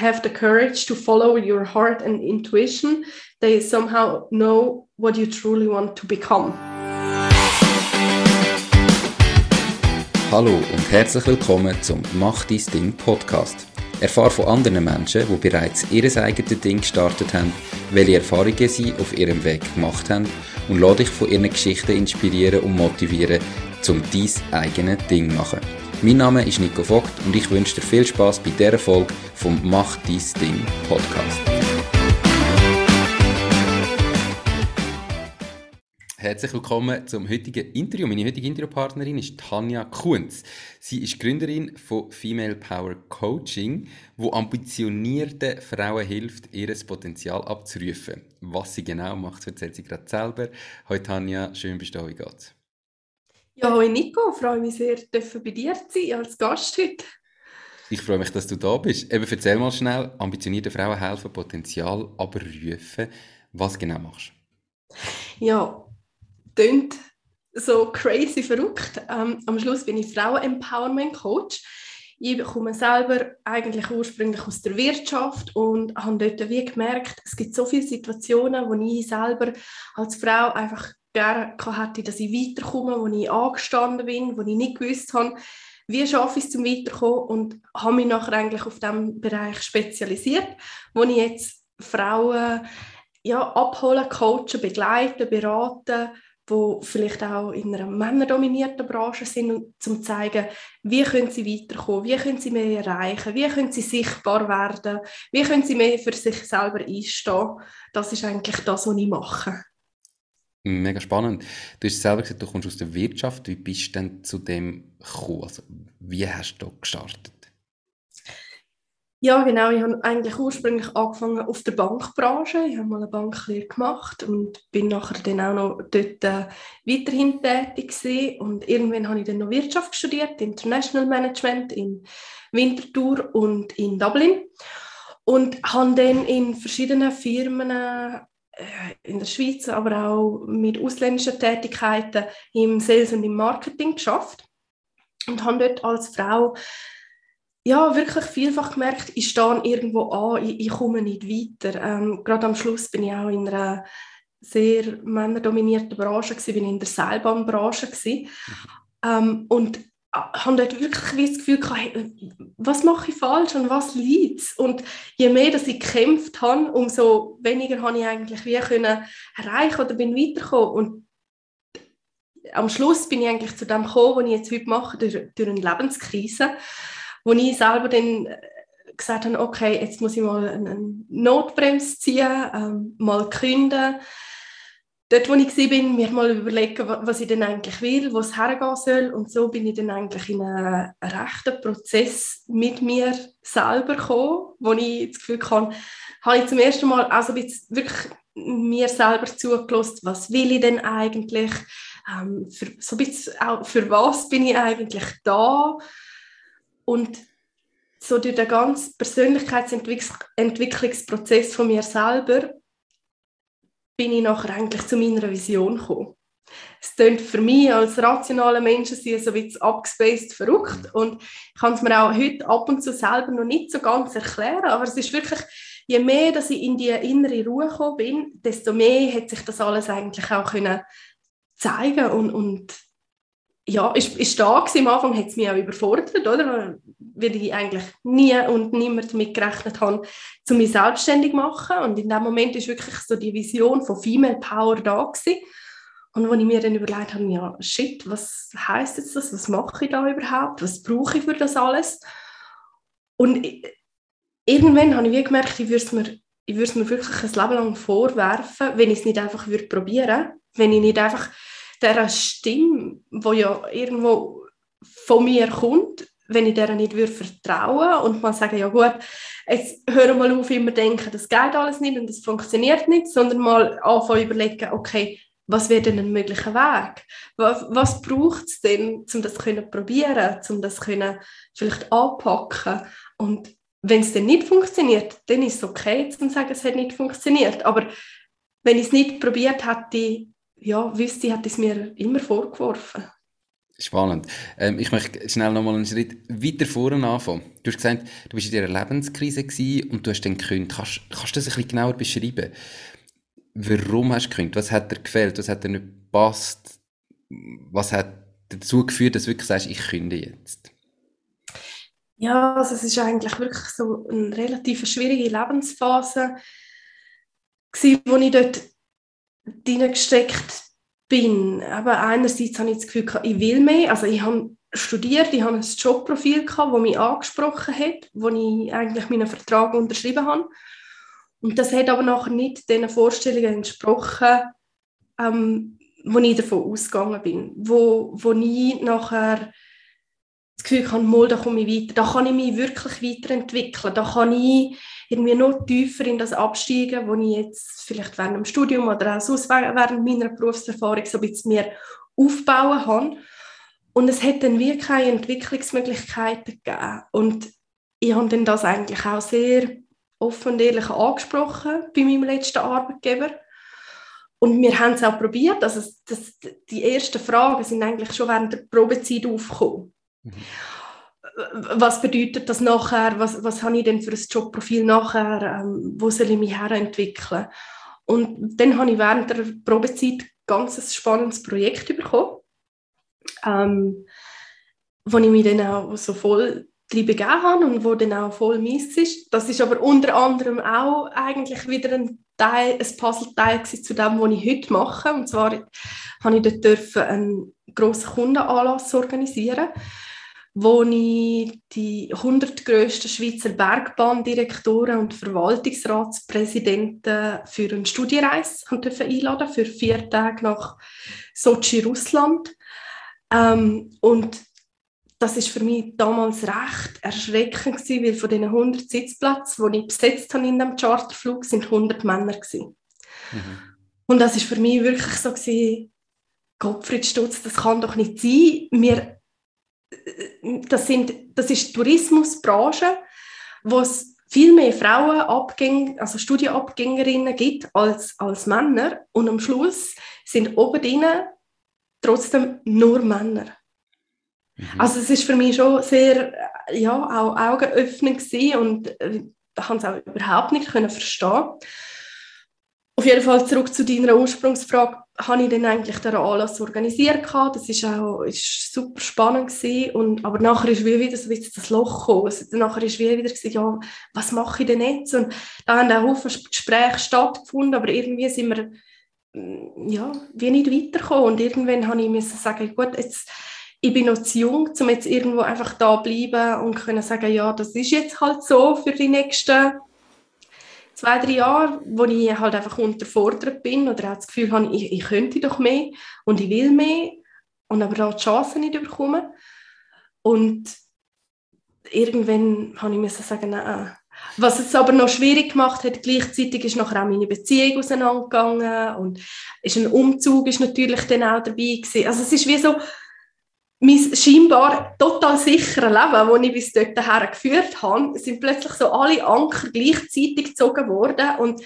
have the courage to follow your heart and intuition, they somehow know what you truly want to become. Hallo und herzlich willkommen zum Mach dein Ding Podcast. Erfahre von anderen Menschen, die bereits ihr eigenes Ding gestartet haben, welche Erfahrungen sie auf ihrem Weg gemacht haben und lade dich von ihren Geschichten inspirieren und motivieren, um dein eigenes Ding zu machen. Mein Name ist Nico Vogt und ich wünsche dir viel Spaß bei dieser Folge vom Mach dein Ding Podcast. Herzlich willkommen zum heutigen Interview. Meine heutige Interviewpartnerin ist Tanja Kunz. Sie ist Gründerin von Female Power Coaching, wo ambitionierten Frauen hilft, ihr Potenzial abzurufen. Was sie genau macht, erzählt sie gerade selber. Hallo Tanja, schön bist du da. Wie geht's? Ja, hallo Nico, ich freue mich sehr, bei dir zu sein als Gast heute. Ich freue mich, dass du da bist. Eben, erzähl mal schnell, ambitionierte Frauen helfen, Potenzial abrufen. Was genau machst du? Ja, klingt so crazy verrückt. Ähm, am Schluss bin ich Frauen-Empowerment-Coach. Ich komme selber eigentlich ursprünglich aus der Wirtschaft und habe dort wie gemerkt, es gibt so viele Situationen, wo ich selber als Frau einfach gerne hätte, dass ich weiterkomme, wo ich angestanden bin, wo ich nicht gewusst habe, wie schaffe ich es zum Weiterkommen und habe mich nachher eigentlich auf diesem Bereich spezialisiert, wo ich jetzt Frauen ja, abholen, coachen, begleiten, beraten, wo vielleicht auch in einer männerdominierten Branche sind, um zu zeigen, wie können sie weiterkommen, wie können sie mehr erreichen, wie können sie sichtbar werden, wie können sie mehr für sich selber einstehen. Das ist eigentlich das, was ich mache. Mega spannend. Du hast selber gesagt, du kommst aus der Wirtschaft. Wie bist du denn zu dem gekommen? Also, wie hast du gestartet? Ja, genau. Ich habe eigentlich ursprünglich angefangen auf der Bankbranche. Ich habe mal eine Banklehre gemacht und bin nachher dann auch noch dort äh, weiterhin tätig gewesen. Und irgendwann habe ich dann noch Wirtschaft studiert, International Management in Winterthur und in Dublin. Und habe dann in verschiedenen Firmen äh, in der Schweiz, aber auch mit ausländischen Tätigkeiten im Sales und im Marketing geschafft und habe dort als Frau ja, wirklich vielfach gemerkt, ich stehe irgendwo an, ich, ich komme nicht weiter. Ähm, gerade am Schluss bin ich auch in einer sehr männerdominierten Branche, gewesen, bin in der Seilbahnbranche. Mhm. Ähm, und habe dort wirklich das Gefühl gehabt, was mache ich falsch und was liegt Und je mehr dass ich gekämpft habe, umso weniger habe ich eigentlich wie können erreichen oder bin weitergekommen. Und am Schluss bin ich eigentlich zu dem gekommen, was ich jetzt heute mache, durch, durch eine Lebenskrise, wo ich selber dann gesagt habe, okay, jetzt muss ich mal eine Notbremse ziehen, ähm, mal künden, dort, wo ich war, mir mal überlegen, was ich denn eigentlich will, wo es hergehen soll. Und so bin ich dann eigentlich in einen, rechten Prozess mit mir selber gekommen, wo ich das Gefühl habe, habe ich zum ersten Mal also wirklich mir selber zugelassen, was will ich denn eigentlich, ähm, für, so ein auch, für was bin ich eigentlich da und so durch den ganzen Persönlichkeitsentwicklungsprozess von mir selber bin ich nachher eigentlich zu meiner Vision gekommen. Es klingt für mich als rationaler Mensch so ein bisschen abgespaced verrückt und ich kann es mir auch heute ab und zu selber noch nicht so ganz erklären, aber es ist wirklich, je mehr dass ich in die innere Ruhe gekommen bin, desto mehr hat sich das alles eigentlich auch können zeigen und, und ja, ist, ist da. Am Anfang hat es mich auch überfordert, oder? weil ich eigentlich nie und niemand damit gerechnet habe, zu mich selbstständig zu machen. Und in dem Moment ist wirklich so die Vision von Female Power da gewesen. Und wo ich mir dann überlegt habe, ja, shit, was heißt jetzt das? Was mache ich da überhaupt? Was brauche ich für das alles? Und irgendwann habe ich wie gemerkt, ich würde mir, ich würde es mir wirklich ein Leben lang vorwerfen, wenn ich es nicht einfach würde probieren, wenn ich nicht einfach dieser Stimme, die ja irgendwo von mir kommt, wenn ich der nicht würde vertrauen und mal sagen, ja gut, jetzt hören mal auf, immer denken, das geht alles nicht und das funktioniert nicht, sondern mal anfangen überlegen, okay, was wäre denn ein möglicher Weg? Was, was braucht es denn, um das zu probieren, um das können vielleicht anpacken? Und wenn es dann nicht funktioniert, dann ist es okay, zu sagen, es hat nicht funktioniert. Aber wenn ich es nicht probiert hätte, ja, wüsste hätte es mir immer vorgeworfen. Spannend. Ähm, ich möchte schnell nochmal einen Schritt weiter vorne anfangen. Du hast gesagt, du bist in dieser Lebenskrise und du hast dann gekündigt. Kannst, kannst du das ein bisschen genauer beschreiben? Warum hast du gekündigt? Was hat dir gefällt? Was hat dir nicht gepasst? Was hat dazu geführt, dass du wirklich sagst, ich kündige jetzt? Ja, also es ist eigentlich wirklich so eine relativ schwierige Lebensphase, gewesen, wo ich dort hineingesteckt bin. Aber einerseits habe ich das Gefühl, ich will mehr. Also ich habe studiert, ich habe ein Jobprofil gehabt, das mich angesprochen hat, wo ich eigentlich meinen Vertrag unterschrieben habe. Und das hat aber nachher nicht den Vorstellungen entsprochen, ähm, wo ich davon ausgegangen bin. Wo, wo ich nachher das Gefühl habe, mal, da komme ich weiter, da kann ich mich wirklich weiterentwickeln, da kann ich irgendwie noch tiefer in das absteigen, wo ich jetzt vielleicht während dem Studium oder auch während meiner Berufserfahrung so ein bisschen mehr aufbauen kann. Und es hat dann wirklich keine Entwicklungsmöglichkeiten gegeben. Und ich habe dann das eigentlich auch sehr offen und ehrlich angesprochen bei meinem letzten Arbeitgeber. Und wir haben es auch probiert. Also das, die ersten Fragen sind eigentlich schon während der Probezeit aufgekommen. Mhm was bedeutet das nachher, was, was habe ich denn für ein Jobprofil nachher, ähm, wo soll ich mich herentwickeln. Und dann habe ich während der Probezeit ein ganz spannendes Projekt bekommen, ähm, wo ich mich dann auch so voll drin begeben habe und wo dann auch voll meins ist. Das ist aber unter anderem auch eigentlich wieder ein Teil, ein Puzzleteil zu dem, was ich heute mache. Und zwar habe ich dort dürfen einen grossen Kundenanlass organisieren wo ich die 100 grössten Schweizer Bergbahndirektoren und Verwaltungsratspräsidenten für eine Studiereise einladen für vier Tage nach Sochi, Russland. Ähm, und das ist für mich damals recht erschreckend gewesen, weil von diesen 100 Sitzplätzen, die ich besetzt habe in dem Charterflug, sind 100 Männer gewesen. Mhm. Und das ist für mich wirklich so gewesen, Gottfried Stutz, das kann doch nicht sein. Wir das, sind, das ist die Tourismusbranche, wo es viel mehr Frauen, also Studienabgängerinnen gibt als, als Männer. Und am Schluss sind oben drinnen trotzdem nur Männer. Mhm. Also es ist für mich schon sehr ja, auch augenöffnend und äh, ich konnte es auch überhaupt nicht können verstehen. Auf jeden Fall zurück zu deiner Ursprungsfrage, habe ich dann eigentlich den Anlass organisiert gehabt. Das ist auch ist super spannend gewesen. und aber nachher ist wieder so das Loch gekommen. Also, nachher ist wieder gewesen, ja, was mache ich denn jetzt? Und da haben auch Haufen Gespräche stattgefunden, aber irgendwie sind wir mm, ja, wie nicht weitergekommen und irgendwann habe ich müssen sagen, gut, jetzt ich bin noch zu jung, um jetzt irgendwo einfach da bleiben und können sagen, ja, das ist jetzt halt so für die nächsten zwei, drei Jahre, wo ich halt einfach unterfordert bin oder auch das Gefühl habe, ich, ich könnte doch mehr und ich will mehr und aber auch die Chancen nicht bekommen. Und irgendwann habe ich müssen sagen, nein. Was es aber noch schwierig gemacht hat, gleichzeitig ist nachher auch meine Beziehung auseinandergegangen und ist ein Umzug ist natürlich dann auch dabei gewesen. Also es ist wie so, mein scheinbar total sichere Leben, das ich bis dorthin geführt habe, sind plötzlich so alle Anker gleichzeitig gezogen worden und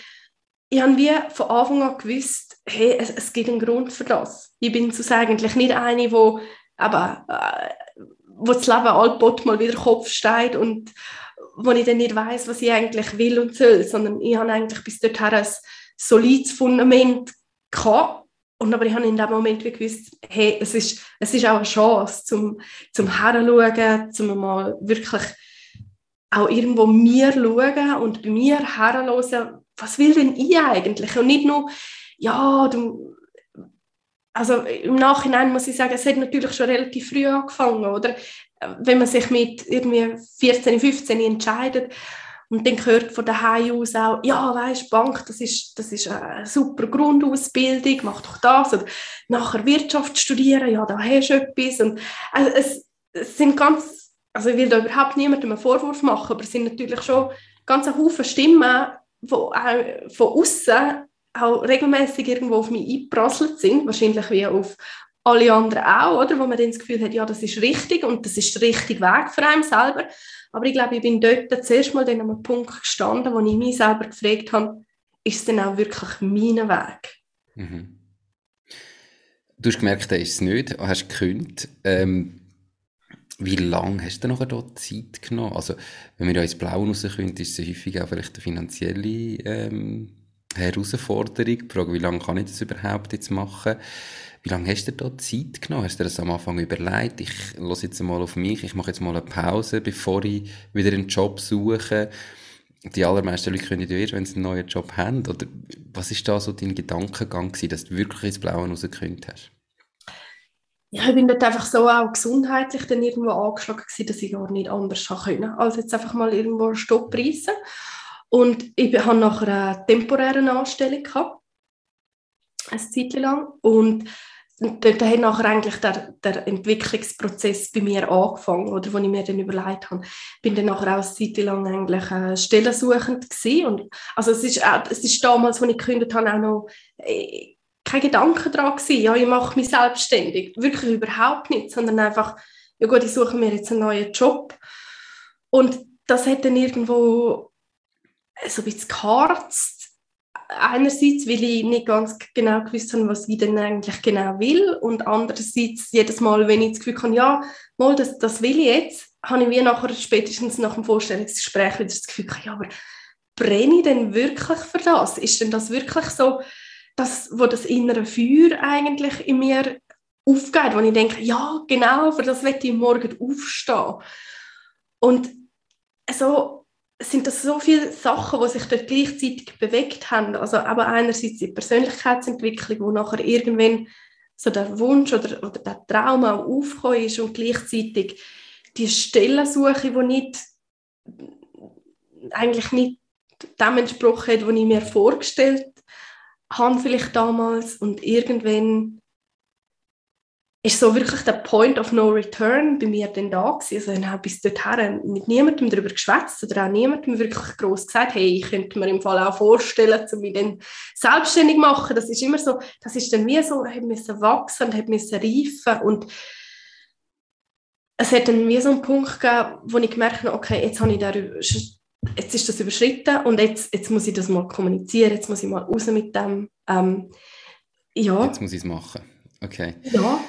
ich habe wie von Anfang an gewusst, hey, es, es gibt einen Grund für das. Ich bin so eigentlich nicht eine, wo, aber, äh, wo das Leben altbot mal wieder Kopf steht und wo ich dann nicht weiß, was ich eigentlich will und soll, sondern ich habe eigentlich bis dorthin ein solides Fundament gehabt und aber ich habe in dem Moment gewusst, hey, es ist, es ist auch eine Chance, zum, zum Heranschauen, zum mal wirklich auch irgendwo mir schauen und bei mir heranhören, was will denn ich eigentlich? Und nicht nur, ja, du, also im Nachhinein muss ich sagen, es hat natürlich schon relativ früh angefangen, oder? Wenn man sich mit irgendwie 14, 15 entscheidet, und dann gehört von daheim aus auch, ja, weißt Bank, das ist, das ist eine super Grundausbildung, mach doch das. Oder nachher Wirtschaft studieren, ja, da hast du etwas. Und, also es, es sind ganz, also ich will da überhaupt niemandem einen Vorwurf machen, aber es sind natürlich schon ganz ein Haufen Stimmen, die auch von außen auch regelmäßig irgendwo auf mich eingeprasselt sind, wahrscheinlich wie auf alle anderen auch, oder? wo man dann das Gefühl hat, ja, das ist richtig und das ist der richtige Weg für einen selber. Aber ich glaube, ich bin dort zuerst mal an einem Punkt gestanden, wo ich mich selber gefragt habe, ist es denn auch wirklich mein Weg? Mhm. du hast gemerkt, er ist es nicht, hast gekündigt. Ähm, wie lange hast du noch dort Zeit genommen? Also, wenn wir ja ins Blaue rauskommen, ist es häufig auch vielleicht eine finanzielle ähm, Herausforderung. Die Frage, wie lange kann ich das überhaupt jetzt machen? Wie lange hast du da Zeit genommen? Hast du dir das am Anfang überlegt? Ich los jetzt mal auf mich, ich mache jetzt mal eine Pause, bevor ich wieder einen Job suche. Die allermeisten Leute können ja erst, wenn sie einen neuen Job haben. Oder was ist da so dein Gedankengang gewesen, dass du wirklich ins Blaue rausgekündigt hast? ja, ich bin dort einfach so auch gesundheitlich dann irgendwo angeschlagen gewesen, dass ich gar nicht anders können als jetzt einfach mal irgendwo Stopp reissen. Und ich habe nachher eine temporäre Anstellung gehabt, eine Zeit lang. Und dort hat nachher eigentlich der, der Entwicklungsprozess bei mir angefangen, oder wo ich mir dann überlegt habe. Ich bin dann nachher auch eine Zeit lang eigentlich äh, stellensuchend. Und, also es ist, es ist damals, als ich gekündigt habe, auch noch äh, kein Gedanke daran gewesen, ja, ich mache mich selbstständig. Wirklich überhaupt nicht, sondern einfach, ja gut, ich suche mir jetzt einen neuen Job. Und das hat dann irgendwo so ein bisschen geharzt. Einerseits, weil ich nicht ganz genau gewusst habe, was ich denn eigentlich genau will. Und andererseits, jedes Mal, wenn ich das Gefühl habe, ja, mal, das, das will ich jetzt, habe ich wie nachher, spätestens nach dem Vorstellungsgespräch wieder das Gefühl, ja, aber brenne ich denn wirklich für das? Ist denn das wirklich so, das, wo das innere Feuer eigentlich in mir aufgeht, wo ich denke, ja, genau, für das werde ich morgen aufstehen. Und so sind das so viele Sachen, die sich dort gleichzeitig bewegt haben. Also aber einerseits die Persönlichkeitsentwicklung, wo nachher irgendwann so der Wunsch oder, oder der Traum auch aufgekommen ist und gleichzeitig die Stellensuche, die nicht eigentlich nicht dem entsprochen hat, was ich mir vorgestellt habe vielleicht damals und irgendwann ist so wirklich der Point of No Return bei mir dann da gewesen. Also ich habe bis dorthin mit niemandem darüber geschwätzt oder auch niemandem wirklich groß gesagt, hey, ich könnte mir im Fall auch vorstellen, zu mich dann selbstständig machen. Das ist immer so, das ist dann wie so, hat müssen wachsen und müssen reifen und es hat dann wie so einen Punkt gegeben, wo ich gemerkt habe, okay, jetzt habe ich darüber jetzt ist das überschritten und jetzt, jetzt muss ich das mal kommunizieren, jetzt muss ich mal raus mit dem. Ähm, ja. Jetzt muss ich es machen. Okay. Ja.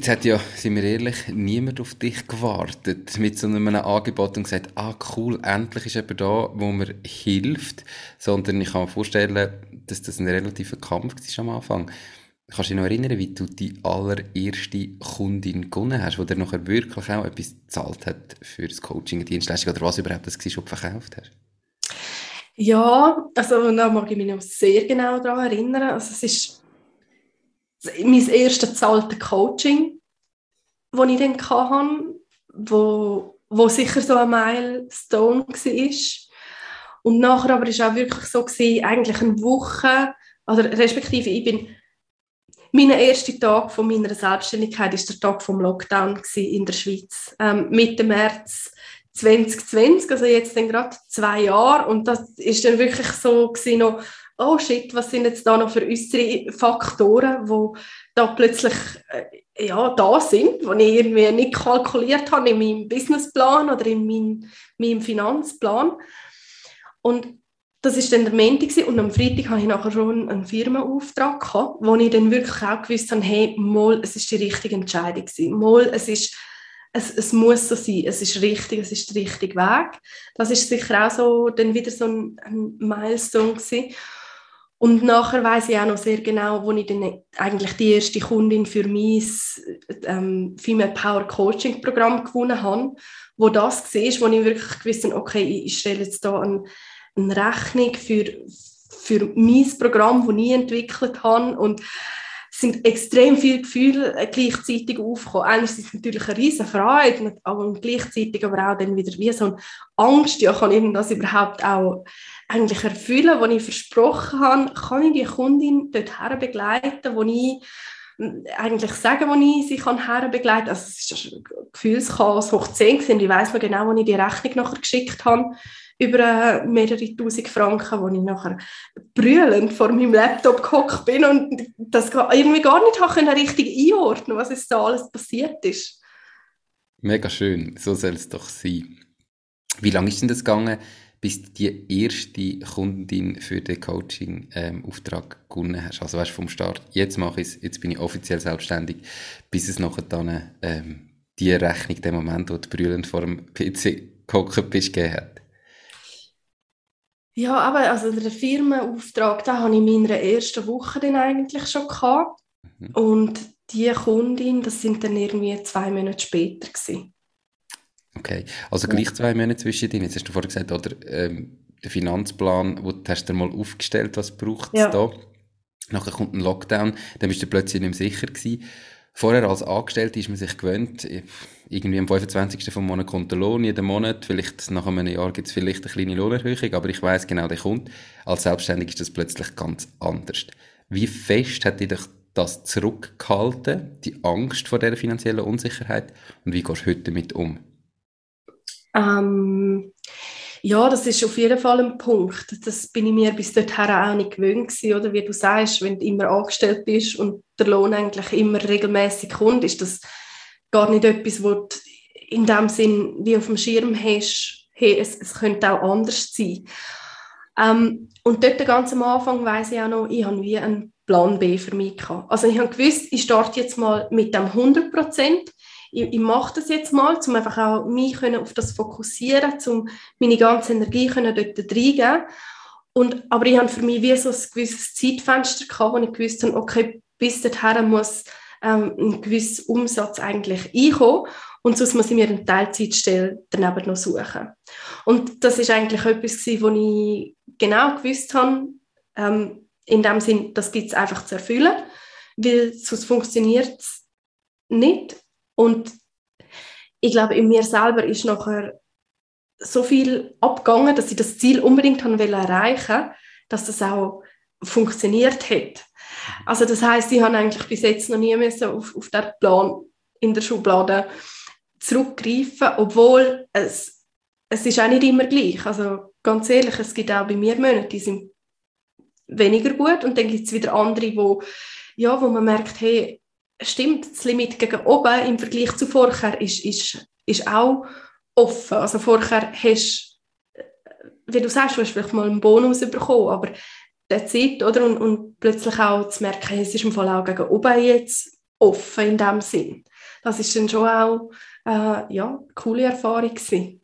Jetzt hat ja, sind wir ehrlich, niemand auf dich gewartet mit so einem Angebot und gesagt, ah cool, endlich ist jemand da, wo mir hilft, sondern ich kann mir vorstellen, dass das ein relativer Kampf war am Anfang. Kannst du dich noch erinnern, wie du die allererste Kundin gewonnen hast, die dir nachher wirklich auch etwas gezahlt hat für das Coaching, Dienstleistung oder was überhaupt das war, was du verkauft hast? Ja, also da mag ich mich noch sehr genau daran erinnern. Also es ist mein erstes zahltes Coaching, das ich dann hatte, wo, wo sicher so ein Milestone war. Und nachher aber war auch wirklich so, gewesen, eigentlich eine Woche, also respektive ich bin mein erster Tag von meiner Selbstständigkeit ist der Tag vom Lockdown in der Schweiz. Ähm, Mitte März 2020, also jetzt dann gerade zwei Jahre. Und das ist dann wirklich so gewesen, noch, oh shit, was sind jetzt da noch für äußere Faktoren, wo da plötzlich äh, ja, da sind, die ich irgendwie nicht kalkuliert habe in meinem Businessplan oder in meinem, meinem Finanzplan. Und das war dann der Montag und am Freitag hatte ich nachher schon einen Firmenauftrag, gehabt, wo ich dann wirklich auch gewusst habe, hey, mal, es ist die richtige Entscheidung. Mal, es ist, es, es muss so sein, es ist richtig, es ist der richtige Weg. Das ist sicher auch so, dann wieder so ein, ein Milestone gewesen. Und nachher weiß ich auch noch sehr genau, wo ich dann eigentlich die erste Kundin für mein ähm, Female Power Coaching Programm gewonnen habe, wo das war, wo ich wirklich gewusst habe, okay, ich stelle jetzt da einen eine Rechnung für, für mein Programm, das ich entwickelt habe. Und sind extrem viele Gefühle gleichzeitig aufgekommen. Einerseits natürlich eine riesige Freude, aber gleichzeitig aber auch dann wieder wie so eine Angst, ja, kann ich das überhaupt auch eigentlich erfüllen, was ich versprochen habe? Kann ich die Kundin dorthin begleiten, wo ich eigentlich sagen, wo ich sie kann herbegleiten kann. Also es ist ein Gefühlschaos hoch 10 gewesen. Ich weiß noch genau, wo ich die Rechnung nachher geschickt habe über mehrere tausend Franken, wo ich nachher brüllend vor meinem Laptop gehockt bin und das irgendwie gar nicht habe richtig einordnen was jetzt da alles passiert ist. Mega schön, so soll es doch sein. Wie lange ist denn das gegangen, bis du die erste Kundin für den Coaching-Auftrag ähm, gewonnen hast? Also weißt du, vom Start, jetzt mache ich es, jetzt bin ich offiziell selbstständig, bis es nachher dann ähm, die Rechnung, den Moment, wo du brüllend vor dem PC gehockt bist, gegeben hat? Ja, aber also der Firmenauftrag, da habe ich in meiner ersten Woche dann eigentlich schon gehabt. Mhm. Und die Kundin, das sind dann irgendwie zwei Monate später gewesen. Okay, also gleich zwei Monate zwischen denen. Jetzt hast du vorhin gesagt, oder ähm, der Finanzplan, wo du hast du mal aufgestellt, was braucht es ja. da? Nachher kommt ein Lockdown, dann bist du plötzlich nicht mehr sicher gewesen. Vorher als Angestellte ist man sich gewöhnt, irgendwie am 25. vom Monat kommt der Lohn, jeden Monat, vielleicht nach einem Jahr gibt es vielleicht eine kleine Lohnerhöhung, aber ich weiß genau, der kommt. Als Selbstständig ist das plötzlich ganz anders. Wie fest hat dich das zurückgehalten, die Angst vor der finanziellen Unsicherheit und wie gehst du heute damit um? Ähm, ja, das ist auf jeden Fall ein Punkt. Das bin ich mir bis dorthin auch nicht gewöhnt gewesen, oder? Wie du sagst, wenn du immer angestellt bist und der Lohn eigentlich immer regelmäßig kommt, ist das gar nicht etwas, wo du in dem Sinn wie auf dem Schirm hast, hey, es, es könnte auch anders sein. Ähm, und dort ganz am Anfang weiß ich auch noch, ich habe wie einen Plan B für mich gehabt. Also ich habe gewusst, ich starte jetzt mal mit dem 100 Prozent ich, ich mache das jetzt mal, um einfach auch mich auf das fokussieren, um meine ganze Energie können dort reingeben und Aber ich habe für mich wie so ein gewisses Zeitfenster gehabt, wo ich gewusst habe, okay, bis dorthin muss ähm, ein gewisser Umsatz eigentlich einkommen und sonst muss ich mir eine Teilzeitstelle daneben noch suchen. Und das ist eigentlich etwas gewesen, ich genau gewusst habe, ähm, in dem Sinn, das gibt es einfach zu erfüllen, weil sonst funktioniert es nicht. Und ich glaube, in mir selber ist nachher so viel abgegangen, dass ich das Ziel unbedingt will erreichen, dass das auch funktioniert hat. Also das heißt, ich habe eigentlich bis jetzt noch nie müssen auf, auf den Plan in der Schublade zurückgreifen, obwohl es, es ist auch nicht immer gleich. Also ganz ehrlich, es gibt auch bei mir Monate, die sind weniger gut und dann gibt es wieder andere, wo, ja, wo man merkt, hey, stimmt, das Limit gegen oben im Vergleich zu vorher ist, ist, ist auch offen. Also vorher hast wie du sagst, du hast vielleicht mal einen Bonus bekommen, aber der Zeit, oder? Und, und plötzlich auch zu merken, es ist im Fall auch gegen oben jetzt offen in dem Sinn. Das ist dann schon auch äh, ja, eine coole Erfahrung gewesen.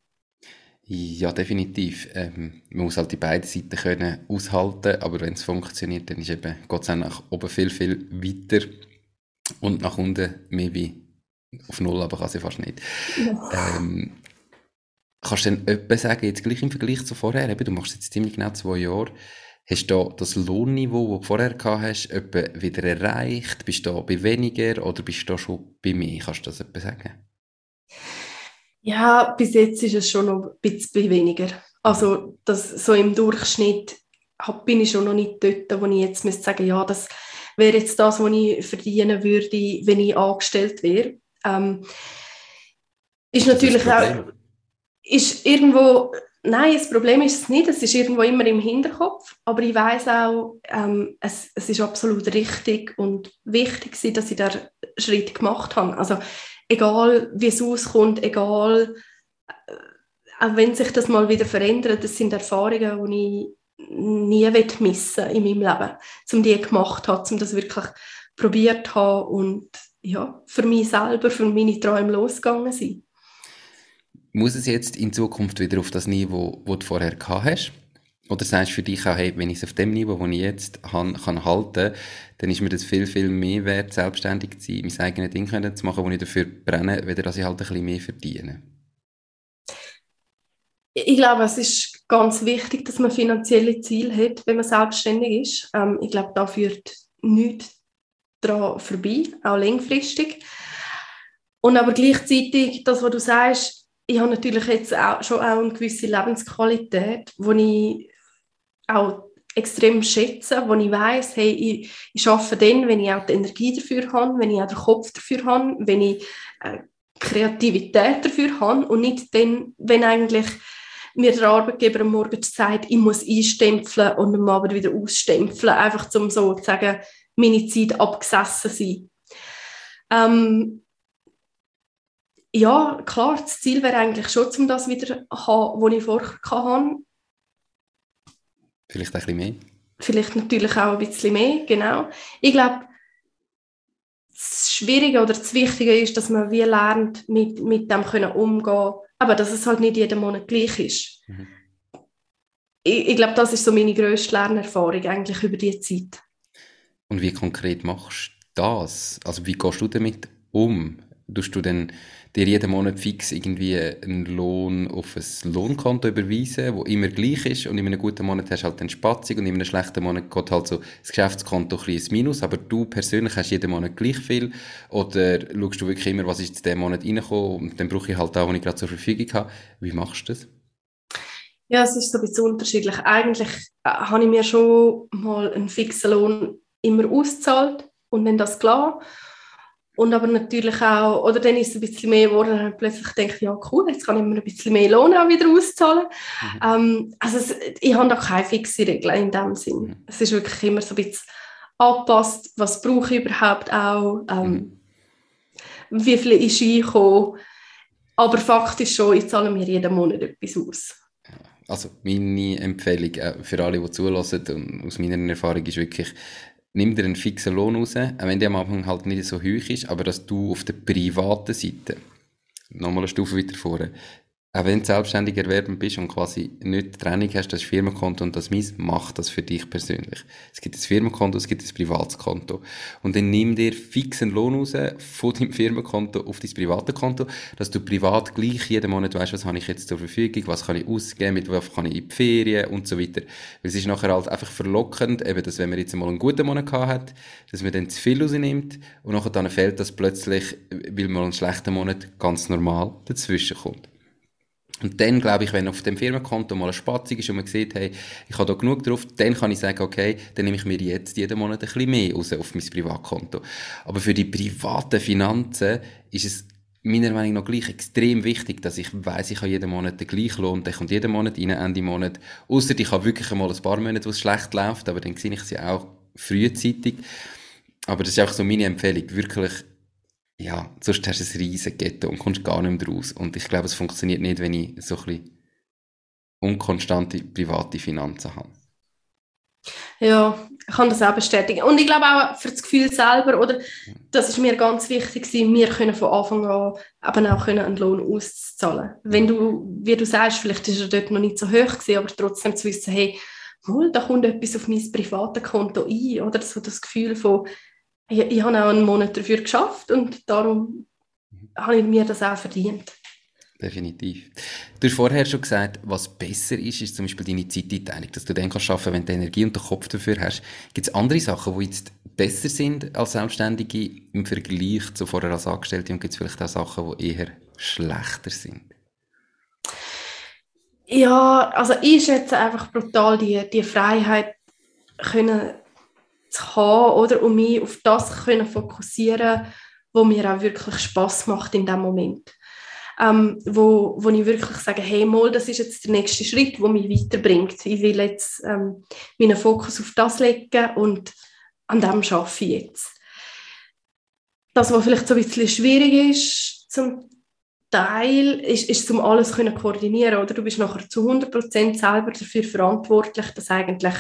Ja, definitiv. Ähm, man muss halt die beiden Seiten können aushalten, aber wenn es funktioniert, dann ist eben Gott sei Dank oben viel, viel weiter und nach unten wie auf Null, aber kann sie fast nicht. Ja. Ähm, kannst du denn etwas sagen, jetzt gleich im Vergleich zu vorher, eben, du machst jetzt ziemlich genau zwei Jahre, hast du da das Lohnniveau, das du vorher gehabt hast, etwa wieder erreicht? Bist du da bei weniger oder bist du da schon bei mehr? Kannst du das etwas sagen? Ja, bis jetzt ist es schon noch ein bisschen bei weniger. Also das, so im Durchschnitt bin ich schon noch nicht dort, wo ich jetzt müsste sagen, ja, das wäre jetzt das, was ich verdienen würde, wenn ich angestellt wäre. Ähm, ist natürlich auch, ist irgendwo, nein, das Problem ist es nicht, es ist irgendwo immer im Hinterkopf, aber ich weiß auch, ähm, es, es ist absolut richtig und wichtig, dass ich diesen Schritt gemacht habe. Also egal, wie es auskommt, egal, äh, auch wenn sich das mal wieder verändert, das sind Erfahrungen, die ich nie missen in meinem Leben, um die gemacht habe, um das wirklich probiert habe und ja, für mich selber, für meine Träume losgegangen sind. Muss es jetzt in Zukunft wieder auf das Niveau, das du vorher gehabt hast? Oder sagst du für dich auch, hey, wenn ich es auf dem Niveau, das ich jetzt habe, kann halten dann ist mir das viel, viel mehr wert, selbstständig zu sein, mein eigenes Ding zu machen, wo ich dafür brenne, weder dass ich halt ein bisschen mehr verdiene? Ich glaube, es ist ganz wichtig, dass man finanzielle Ziele hat, wenn man selbstständig ist. Ähm, ich glaube, da führt nichts daran vorbei, auch langfristig. Und aber gleichzeitig, das, was du sagst, ich habe natürlich jetzt auch, schon auch eine gewisse Lebensqualität, die ich auch extrem schätze, wo ich weiß, hey, ich, ich arbeite dann, wenn ich auch die Energie dafür habe, wenn ich auch den Kopf dafür habe, wenn ich äh, Kreativität dafür habe und nicht dann, wenn eigentlich mir der Arbeitgeber am Morgen sagt, ich muss einstempeln und am Abend wieder ausstempeln, einfach um so zu sagen, meine Zeit abgesessen sein. Ähm, ja, klar, das Ziel wäre eigentlich schon, um das wieder zu haben, was ich vorher hatte. Vielleicht ein bisschen mehr? Vielleicht natürlich auch ein bisschen mehr, genau. Ich glaube, das Schwierige oder das Wichtige ist, dass man wie lernt, mit, mit dem können umgehen aber dass es halt nicht jeden Monat gleich ist. Mhm. Ich, ich glaube, das ist so meine grösste Lernerfahrung eigentlich über die Zeit. Und wie konkret machst du das? Also wie gehst du damit um? Tust du dann dir jeden Monat fix irgendwie einen Lohn auf ein Lohnkonto überweisen, wo immer gleich ist und in einem guten Monat hast du halt eine Spatzung und in einem schlechten Monat geht halt so das Geschäftskonto ein Minus, aber du persönlich hast jeden Monat gleich viel oder schaust du wirklich immer, was ist in diesem Monat reingekommen und dann brauche ich halt da, was ich gerade zur Verfügung habe. Wie machst du das? Ja, es ist so ein bisschen unterschiedlich. Eigentlich äh, habe ich mir schon mal einen fixen Lohn immer ausgezahlt und dann das klar und aber natürlich auch, oder dann ist es ein bisschen mehr geworden, dann habe ich plötzlich gedacht, ja cool, jetzt kann ich mir ein bisschen mehr Lohn auch wieder auszahlen. Mhm. Ähm, also es, ich habe da keine fixe Regel in dem Sinn. Mhm. Es ist wirklich immer so ein bisschen angepasst, was brauche ich überhaupt auch, ähm, mhm. wie viel ist eingekommen. Aber Fakt ist schon, ich zahle mir jeden Monat etwas aus. Also meine Empfehlung äh, für alle, die zulassen, und aus meiner Erfahrung ist wirklich, nimm dir einen fixen Lohn raus, auch wenn der am Anfang halt nicht so hoch ist, aber dass du auf der privaten Seite, nochmal eine Stufe weiter vorne, auch wenn du selbstständig erwerben bist und quasi nicht Trennung hast, das Firmenkonto und das Mies, mach das für dich persönlich. Es gibt das Firmenkonto, es gibt das Privatkonto. Und dann nimm dir fixen Lohn raus von deinem Firmenkonto auf dein private Konto, dass du privat gleich jeden Monat weißt, was habe ich jetzt zur Verfügung, was kann ich ausgeben, mit was kann ich in die Ferien und so weiter. Weil es ist nachher halt einfach verlockend, eben, dass wenn man jetzt mal einen guten Monat hat, dass man dann zu viel rausnimmt und nachher dann fällt das plötzlich, weil man einen schlechten Monat ganz normal dazwischen kommt. Und dann, glaube ich, wenn auf dem Firmenkonto mal eine Spatzung ist und man sieht, hey, ich habe da genug drauf, dann kann ich sagen, okay, dann nehme ich mir jetzt jeden Monat ein bisschen mehr raus auf mein Privatkonto. Aber für die privaten Finanzen ist es meiner Meinung nach gleich extrem wichtig, dass ich weiß, ich habe jeden Monat den gleichen Lohn, der kommt jeden Monat rein, Ende Monat. Außer ich habe wirklich einmal ein paar Monate, wo es schlecht läuft, aber dann sehe ich sie auch frühzeitig. Aber das ist auch so meine Empfehlung, wirklich ja, sonst hast du ein riesiges Ghetto und kommst gar nicht mehr raus. Und ich glaube, es funktioniert nicht, wenn ich so ein bisschen unkonstante private Finanzen habe. Ja, ich kann das auch bestätigen. Und ich glaube auch für das Gefühl selber, oder, das ist mir ganz wichtig, wir können von Anfang an eben auch einen Lohn auszahlen. Wenn du, wie du sagst, vielleicht ist er dort noch nicht so hoch gewesen, aber trotzdem zu wissen, hey, mal, da kommt etwas auf mein privates Konto ein, oder so das Gefühl von, ich, ich habe auch einen Monat dafür geschafft und darum mhm. habe ich mir das auch verdient. Definitiv. Du hast vorher schon gesagt, was besser ist, ist zum Beispiel deine Zeiteinteilung, dass du dann kannst arbeiten, wenn du Energie und den Kopf dafür hast. Gibt es andere Sachen, die jetzt besser sind als Selbstständige im Vergleich zu vorher als Angestellte und gibt es vielleicht auch Sachen, die eher schlechter sind? Ja, also ich schätze einfach brutal die, die Freiheit können zu haben, oder, um mich auf das können fokussieren was mir auch wirklich Spaß macht in dem Moment. Ähm, wo, wo ich wirklich sage, hey, mal, das ist jetzt der nächste Schritt, der mich weiterbringt. Ich will jetzt ähm, meinen Fokus auf das legen und an dem arbeite ich jetzt. Das, was vielleicht so ein bisschen schwierig ist, zum Teil, ist, ist zum alles können koordinieren, oder? Du bist nachher zu 100% selber dafür verantwortlich, dass eigentlich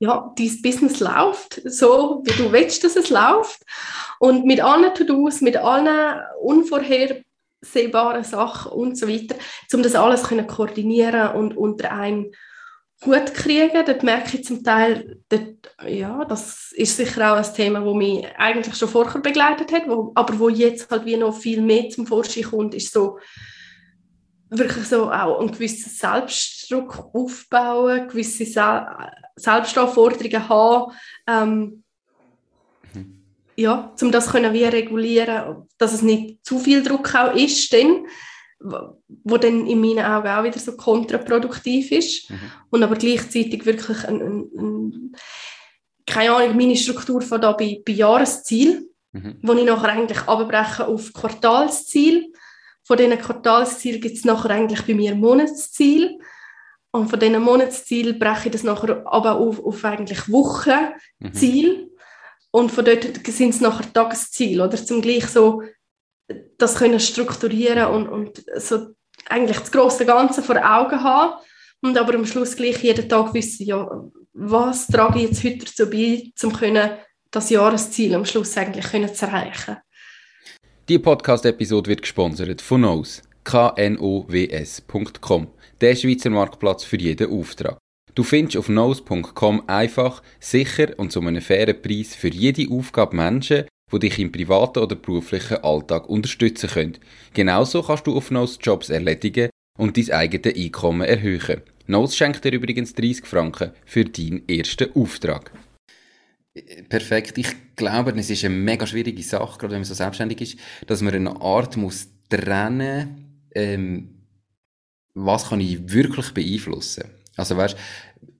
ja, dein Business läuft, so wie du willst, dass es läuft. Und mit allen To-Dos, mit allen unvorhersehbaren Sachen und so weiter, um das alles können koordinieren und unter einen Hut kriegen. Dort merke ich zum Teil, dort, ja, das ist sicher auch ein Thema, das mich eigentlich schon vorher begleitet hat, wo, aber wo jetzt halt wie noch viel mehr zum Vorschein kommt, ist so, wirklich so auch einen gewissen Selbstdruck aufbauen, gewisse Se Selbstanforderungen haben, ähm, mhm. ja, um das können wir regulieren, dass es nicht zu viel Druck auch ist, denn, wo dann in meinen Augen auch wieder so kontraproduktiv ist mhm. und aber gleichzeitig wirklich ein, ein, ein, keine Ahnung, meine Struktur von da bei, bei Jahresziel, mhm. wo ich nachher eigentlich abbreche auf Quartalsziel von diesen Quartalszielen gibt es nachher eigentlich bei mir Monatsziel. Und von diesen Monatszielen breche ich das nachher aber auf, auf eigentlich Wochenziel. Mhm. Und von dort sind es nachher Tagesziele, oder? Zum gleich so das können strukturieren und, und so eigentlich das große Ganze vor Augen haben und aber am Schluss gleich jeden Tag wissen, ja, was trage ich jetzt heute dazu bei, um können das Jahresziel am Schluss eigentlich können zu erreichen. Die Podcast-Episode wird gesponsert von Knows, knows.com, der Schweizer Marktplatz für jeden Auftrag. Du findest auf knows.com einfach, sicher und zu einem fairen Preis für jede Aufgabe Menschen, die dich im privaten oder beruflichen Alltag unterstützen können. Genauso kannst du auf Knows Jobs erledigen und dein eigenes Einkommen erhöhen. Knows schenkt dir übrigens 30 Franken für deinen ersten Auftrag. Perfekt. Ich glaube, es ist eine mega schwierige Sache, gerade wenn man so selbstständig ist, dass man eine Art muss trennen, ähm, was kann ich wirklich beeinflussen. Also weißt,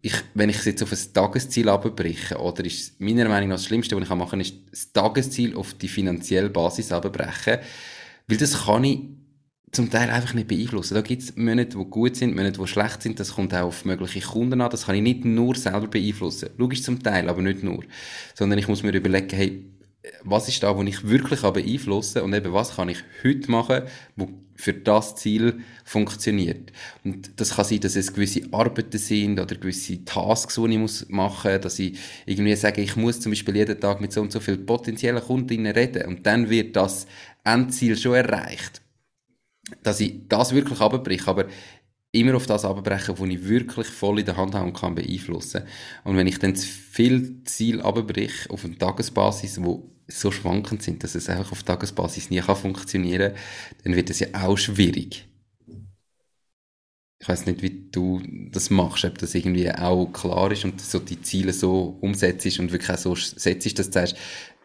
ich, wenn ich es jetzt auf ein Tagesziel abbreche, oder ist meiner Meinung nach das Schlimmste, was ich machen kann, ist das Tagesziel auf die finanzielle Basis abbrechen, weil das kann ich zum Teil einfach nicht beeinflussen. Da gibt es Monate, die gut sind, Monate, die schlecht sind. Das kommt auch auf mögliche Kunden an. Das kann ich nicht nur selber beeinflussen. Logisch zum Teil, aber nicht nur. Sondern ich muss mir überlegen, hey, was ist da, wo ich wirklich beeinflussen kann und eben was kann ich heute machen, wo für das Ziel funktioniert. Und das kann sein, dass es gewisse Arbeiten sind oder gewisse Tasks, die ich machen muss, dass ich irgendwie sage, ich muss zum Beispiel jeden Tag mit so und so vielen potenziellen Kundinnen reden und dann wird das Endziel schon erreicht dass ich das wirklich abbreche, aber immer auf das abbrechen, wo ich wirklich voll in der Hand habe und kann beeinflussen. Und wenn ich dann zu viel Ziel abbreche auf einer Tagesbasis, wo so schwankend sind, dass es einfach auf Tagesbasis nie kann funktionieren, dann wird es ja auch schwierig. Ich weiß nicht, wie du das machst, ob das irgendwie auch klar ist und so die Ziele so umsetzt und wirklich auch so setzt, dass du sagst,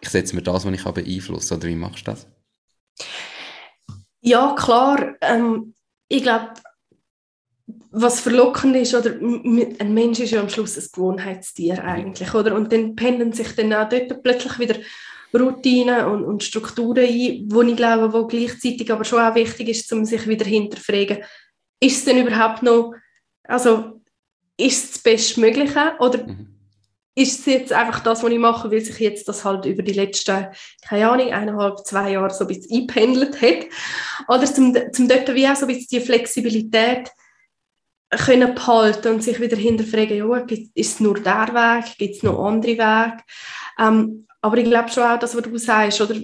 ich setze mir das, was ich beeinflussen kann, oder wie machst du das? Ja, klar. Ähm, ich glaube, was verlockend ist, oder ein Mensch ist ja am Schluss ein Gewohnheitstier eigentlich, oder? Und dann pendeln sich dann auch dort plötzlich wieder Routinen und, und Strukturen ein, wo ich glaube, wo gleichzeitig aber schon auch wichtig ist, um sich wieder hinterfragen, ist es denn überhaupt noch, also ist es das Bestmögliche oder mhm ist es jetzt einfach das, was ich mache, weil sich jetzt das halt über die letzten, keine Ahnung, eineinhalb, zwei Jahre so ein bisschen eingependelt hat. Oder zum, zum dort wie auch so ein bisschen die Flexibilität können behalten und sich wieder hinterfragen, ja, ist es nur der Weg, gibt es noch andere Wege? Ähm, aber ich glaube schon auch das, was du sagst, oder?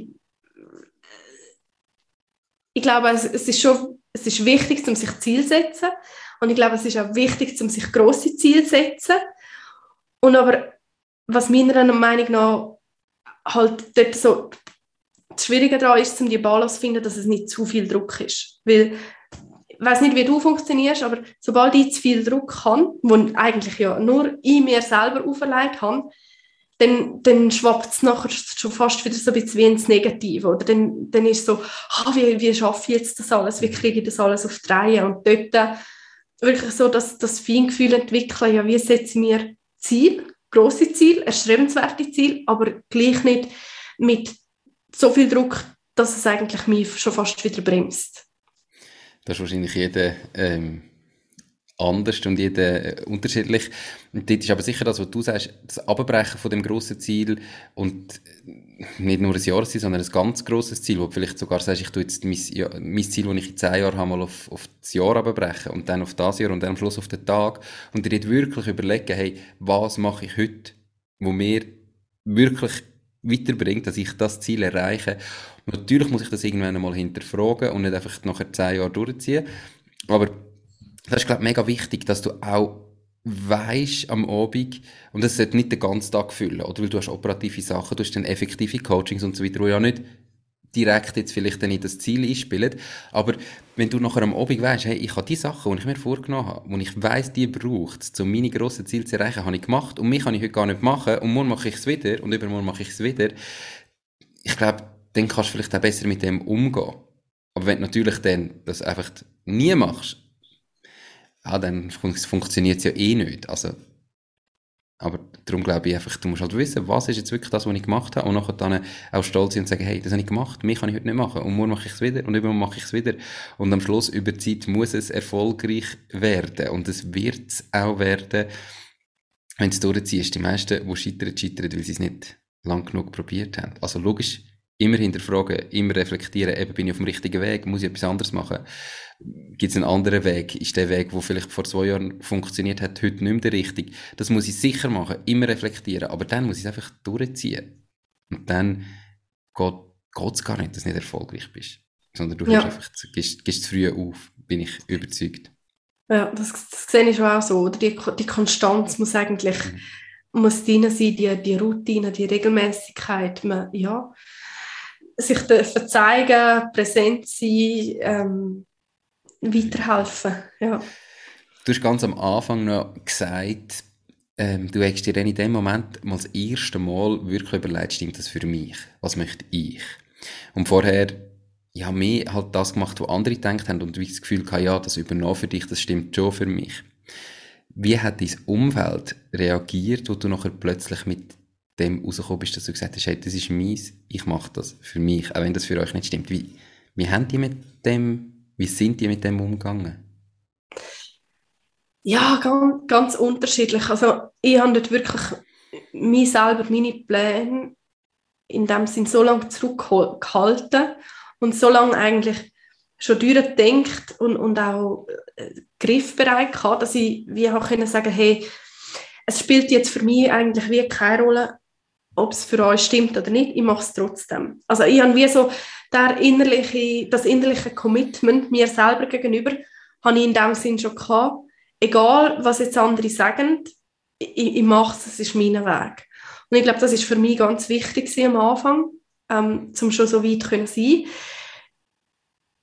Ich glaube, es, es ist schon es ist wichtig, um sich Ziel zu setzen. Und ich glaube, es ist auch wichtig, um sich grosse Ziele zu setzen. Und aber was meiner Meinung nach halt dort so das Schwierige daran ist, um die Balance zu finden, dass es nicht zu viel Druck ist. Weil, ich weiß nicht, wie du funktionierst, aber sobald ich zu viel Druck habe, den eigentlich ja nur ich mir selber auferlegt habe, dann, dann schwappt es nachher schon fast wieder so ein bisschen wie ins Negative. Oder dann, dann ist so, ah, wie, wie schaffe ich jetzt das alles? Wie kriege ich das alles auf die Reihe? Und dort wirklich so das, das Feingefühl entwickeln, ja, wie setze ich mir Ziel? grosse Ziel, erstrebenswerte Ziel, aber gleich nicht mit so viel Druck, dass es eigentlich mich schon fast wieder bremst. Das ist wahrscheinlich jeder ähm, anders und jeder äh, unterschiedlich. Und dort ist aber sicher das, was du sagst, das Abbrechen von dem grossen Ziel und äh, nicht nur ein Jahresziel, sondern ein ganz grosses Ziel, wo du vielleicht sogar sagst, ich tue jetzt mein, ja, mein Ziel, das ich in zehn Jahren habe, mal auf, auf das Jahr abbrechen und dann auf das Jahr und dann am Schluss auf den Tag und dir wirklich überlegen, hey, was mache ich heute, wo mir wirklich weiterbringt, dass ich das Ziel erreiche. Natürlich muss ich das irgendwann einmal hinterfragen und nicht einfach nachher zehn Jahre durchziehen. Aber das ist, glaube ich, mega wichtig, dass du auch weisst am Abend, und das sollte nicht den ganzen Tag füllen, oder? Weil du hast operative Sachen, du hast dann effektive Coachings und so weiter, wo ja nicht direkt jetzt vielleicht dann in das Ziel einspielen. Aber wenn du nachher am Abend weißt, hey, ich habe die Sachen, die ich mir vorgenommen habe, wo ich weiss, die braucht um meine grossen Ziele zu erreichen, habe ich gemacht und mich kann ich heute gar nicht machen und morgen mache ich es wieder und übermorgen mache ich es wieder. Ich glaube, dann kannst du vielleicht auch besser mit dem umgehen. Aber wenn du natürlich dann das einfach nie machst, ja, dann fun funktioniert es ja eh nicht. Also, aber darum glaube ich einfach, du musst halt wissen, was ist jetzt wirklich das, was ich gemacht habe und nachher dann auch stolz sein und sagen, hey, das habe ich gemacht, mich kann ich heute nicht machen und morgen mache ich es wieder und übermorgen mache ich es wieder und am Schluss über die Zeit muss es erfolgreich werden und es wird es auch werden, wenn du es durchziehst. Die meisten, die scheitern, scheitern, weil sie es nicht lang genug probiert haben. Also logisch, immer hinterfragen, immer reflektieren, eben bin ich auf dem richtigen Weg, muss ich etwas anderes machen? Gibt es einen anderen Weg? Ist der Weg, der vielleicht vor zwei Jahren funktioniert hat, heute nicht mehr der richtige? Das muss ich sicher machen, immer reflektieren, aber dann muss ich es einfach durchziehen. Und dann geht es gar nicht, dass du nicht erfolgreich bist, sondern du ja. einfach, gehst, gehst zu früh auf, bin ich überzeugt. Ja, das, das sehe ich schon auch so. Oder? Die, die Konstanz muss eigentlich mhm. muss drin sein, die, die Routine, die Regelmäßigkeit. Man, ja, sich dürfen zeigen, präsent sein, ähm, weiterhelfen. Ja. Du hast ganz am Anfang noch gesagt, ähm, du hast dir in dem Moment mal das erste Mal wirklich überlegt, stimmt das für mich? Was möchte ich? Und vorher ja, mehr halt das gemacht, was andere gedacht haben und wie das Gefühl hatte, ja, das übernommen für dich, das stimmt schon für mich. Wie hat dein Umfeld reagiert, wo du nachher plötzlich mit dem rausgekommen bist, dass du gesagt hast, hey, das ist meins, ich mache das für mich, auch wenn das für euch nicht stimmt. Wie, wie haben die mit dem, wie sind die mit dem umgegangen? Ja, ganz, ganz unterschiedlich. Also ich habe dort wirklich mich selber, meine Pläne in dem Sinn so lange zurückgehalten und so lange eigentlich schon durchgedacht und, und auch äh, griffbereit gehabt, dass ich wie auch können sagen hey, es spielt jetzt für mich eigentlich wie keine Rolle, ob es für euch stimmt oder nicht, ich mache es trotzdem. Also ich habe wie so der innerliche, das innerliche Commitment mir selber gegenüber, habe ich in dem Sinn schon gehabt. Egal, was jetzt andere sagen, ich, ich mache es, es ist mein Weg. Und ich glaube, das ist für mich ganz wichtig am Anfang, ähm, um schon so weit zu sein.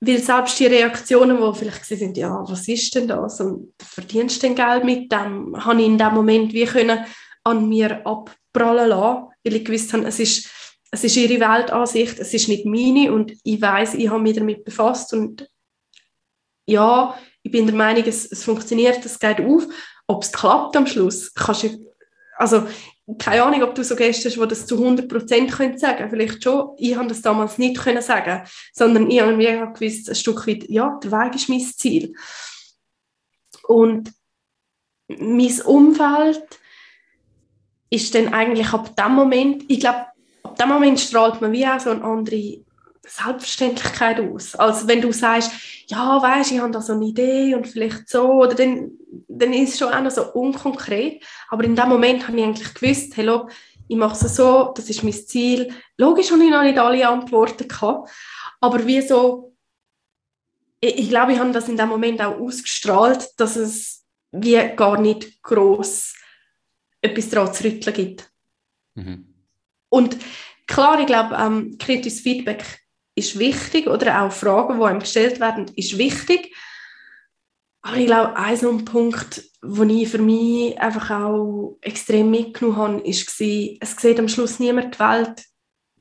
Weil selbst die Reaktionen, die vielleicht sind, ja, was ist denn das und verdienst du denn Geld mit dem, habe ich in dem Moment wie können an mir abprallen lassen, weil ich gewusst habe, es ist, es ist ihre Weltansicht, es ist nicht meine und ich weiß, ich habe mich damit befasst und ja, ich bin der Meinung, es, es funktioniert, es geht auf. Ob es klappt am Schluss, kannst du, also keine Ahnung, ob du so Gäste hast, die das zu 100% können sagen Vielleicht schon. Ich habe das damals nicht können sagen sondern ich habe mir gewusst, ein Stück weit, ja, der Weg ist mein Ziel. Und mein Umfeld ist dann eigentlich ab dem Moment, ich glaube, ab dem Moment strahlt man wie auch so eine andere Selbstverständlichkeit aus. Also wenn du sagst, ja, weißt, ich habe da so eine Idee und vielleicht so, oder dann, dann ist es schon auch noch so unkonkret. Aber in dem Moment habe ich eigentlich gewusst, hello, ich mache es so, das ist mein Ziel. Logisch habe ich noch nicht alle Antworten gehabt, aber wie so, ich, ich glaube, ich habe das in dem Moment auch ausgestrahlt, dass es wie gar nicht groß etwas daran zu rütteln gibt. Mhm. Und klar, ich glaube, ähm, kritisches Feedback ist wichtig oder auch Fragen, die einem gestellt werden, ist wichtig. Aber ich glaube, ein so ein Punkt, den ich für mich einfach auch extrem mitgenommen habe, war, es sieht am Schluss niemand die Welt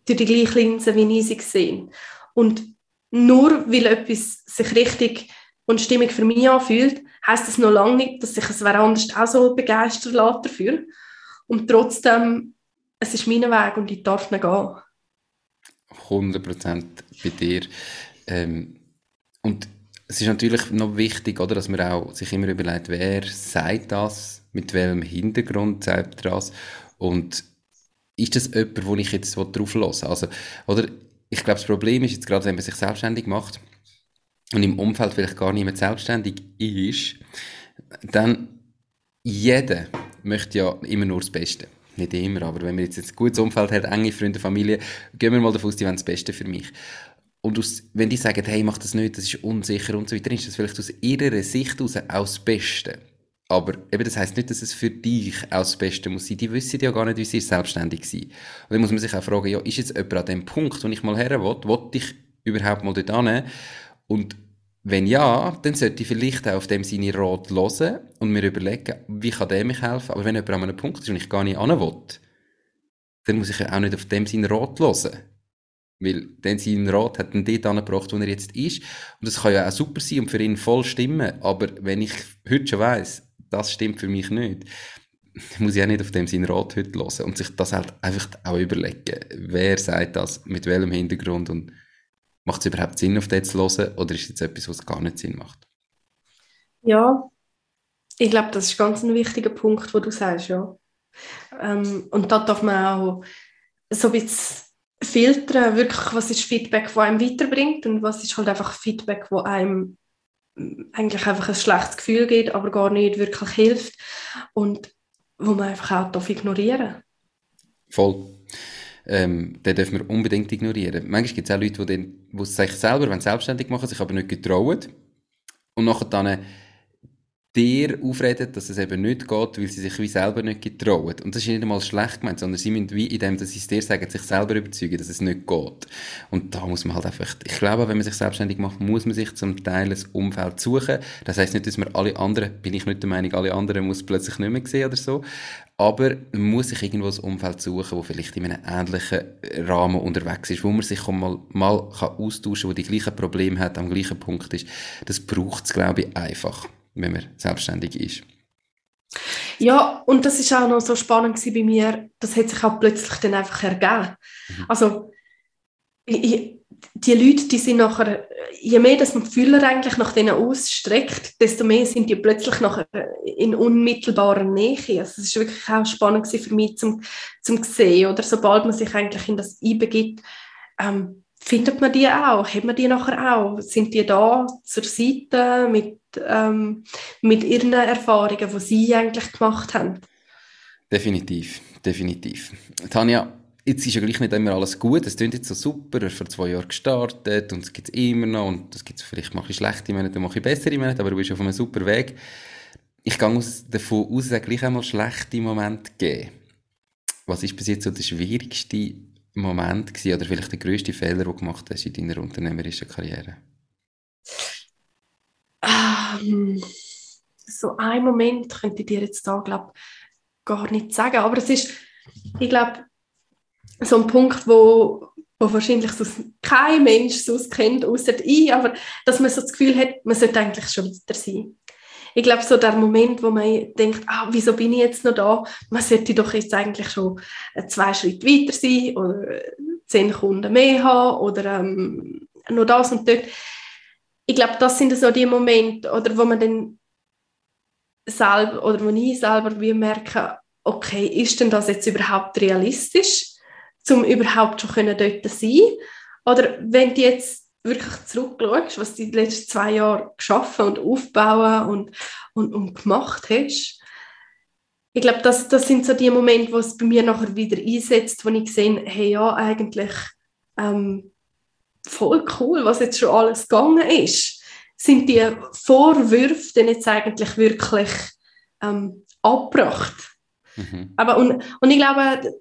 durch die gleiche Linse, wie ich sie sehe. Und nur weil etwas sich richtig und stimmig für mich anfühlt, heißt das noch lange nicht, dass sich es wer anders auch so begeistern lässt dafür. Und trotzdem, es ist mein Weg und ich darf nicht gehen. 100% bei dir. Ähm, und es ist natürlich noch wichtig, oder, dass man auch sich immer überlegt, wer sagt das, mit welchem Hintergrund sagt das und ist das jemand, wo ich jetzt drauf hören Also, oder, ich glaube, das Problem ist jetzt gerade, wenn man sich selbstständig macht und im Umfeld vielleicht gar niemand selbstständig ist, dann jeder möchte ja immer nur das Beste nicht immer, aber wenn wir jetzt ein gutes Umfeld haben, enge Freunde, Familie, gehen wir mal davon aus, die wollen das Beste für mich. Und aus, wenn die sagen, hey, mach das nicht, das ist unsicher und so weiter, ist das vielleicht aus ihrer Sicht aus auch das Beste. Aber eben, das heisst nicht, dass es für dich auch das Beste muss sein. Die wissen ja gar nicht, wie sie selbstständig sind. Und dann muss man sich auch fragen, ja, ist jetzt jemand an dem Punkt, wo ich mal her will, will ich überhaupt mal dort hin? Und wenn ja, dann sollte ich vielleicht auch auf dem seine Rat hören und mir überlegen, wie kann der mich helfen. Aber wenn jemand an einem Punkt ist und ich gar nicht hin will, dann muss ich ja auch nicht auf dem seinen Rat hören. Weil dann sein Rat hat ihn dort angebracht, wo er jetzt ist. Und das kann ja auch super sein und für ihn voll stimmen. Aber wenn ich heute schon weiss, das stimmt für mich nicht, muss ich auch nicht auf dem seinen Rat heute hören. Und sich das halt einfach auch überlegen. Wer sagt das, mit welchem Hintergrund und Macht es überhaupt Sinn, auf das zu hören oder ist es jetzt etwas, was gar nicht Sinn macht? Ja, ich glaube, das ist ganz ein wichtiger Punkt, wo du sagst, ja. Ähm, und da darf man auch so ein bisschen filtern, wirklich, was ist Feedback, das einem weiterbringt und was ist halt einfach Feedback, das einem eigentlich einfach ein schlechtes Gefühl gibt, aber gar nicht wirklich hilft und wo man einfach auch ignorieren Voll. Ähm, den dürfen wir unbedingt ignorieren. Manchmal gibt es auch Leute, die, die sich selber wenn selbstständig machen, sich aber nicht getrauen und nachher dann dir aufreden, dass es eben nicht geht, weil sie sich wie selber nicht getrauen. Und das ist nicht einmal schlecht gemeint, sondern sie müssen wie in dem, dass sie es dir sagen, sich selber überzeugen, dass es nicht geht. Und da muss man halt einfach, ich glaube, wenn man sich selbstständig macht, muss man sich zum Teil ein Umfeld suchen. Das heißt nicht, dass man alle anderen, bin ich nicht der Meinung, alle anderen muss plötzlich nicht mehr sehen oder so. Aber man muss sich irgendwo ein Umfeld suchen, wo vielleicht in einem ähnlichen Rahmen unterwegs ist, wo man sich mal, mal kann austauschen kann, wo die gleichen Probleme hat, am gleichen Punkt ist. Das braucht es, glaube ich, einfach wenn man selbstständig ist. Ja, und das ist auch noch so spannend bei mir, das hat sich auch plötzlich dann einfach ergeben. Mhm. Also, ich, die Leute, die sind nachher, je mehr dass man die Fühler eigentlich nach denen ausstreckt, desto mehr sind die plötzlich nachher in unmittelbarer Nähe. Also es ist wirklich auch spannend für mich zum, zum sehen, oder sobald man sich eigentlich in das einbegibt, ähm, findet man die auch? Hat man die nachher auch? Sind die da zur Seite mit, ähm, mit ihren Erfahrungen, die sie eigentlich gemacht haben? Definitiv, definitiv. Tanja, jetzt ist ja gleich nicht immer alles gut. Es klingt jetzt so super, er ist vor zwei Jahren gestartet und es gibt es immer noch und es gibt vielleicht mache ich schlechte Monate, mache ich bessere Monate, aber du bist auf einem super Weg. Ich gehe davon aus, dass es gleich einmal schlechte Momente geben. Was ist bis jetzt so der schwierigste Moment gewesen, oder vielleicht der größte Fehler, den du gemacht hast in deiner unternehmerischen Karriere? Ähm, so ein Moment könnte ich dir jetzt da glaub, gar nicht sagen, aber es ist, ich glaube, so ein Punkt, wo, wo wahrscheinlich so kein Mensch so kennt, außer ich, aber dass man so das Gefühl hat, man sollte eigentlich schon weiter sein ich glaube, so der Moment, wo man denkt, ah, wieso bin ich jetzt noch da? Man sollte doch jetzt eigentlich schon zwei Schritte weiter sein oder zehn Kunden mehr haben oder ähm, noch das und dort. Ich glaube, das sind so die Momente, oder wo man dann selber, oder wo ich selber wie merke, okay, ist denn das jetzt überhaupt realistisch, um überhaupt schon können dort sein? Oder wenn die jetzt wirklich zurückschaust, was du die letzten zwei Jahre geschaffen und aufbauen und, und, und gemacht hast, ich glaube, das, das sind so die Momente, wo es bei mir nachher wieder einsetzt, wo ich sehe, hey, ja, eigentlich ähm, voll cool, was jetzt schon alles gegangen ist. Sind die Vorwürfe denn jetzt eigentlich wirklich ähm, abgebracht? Mhm. Aber und, und ich glaube,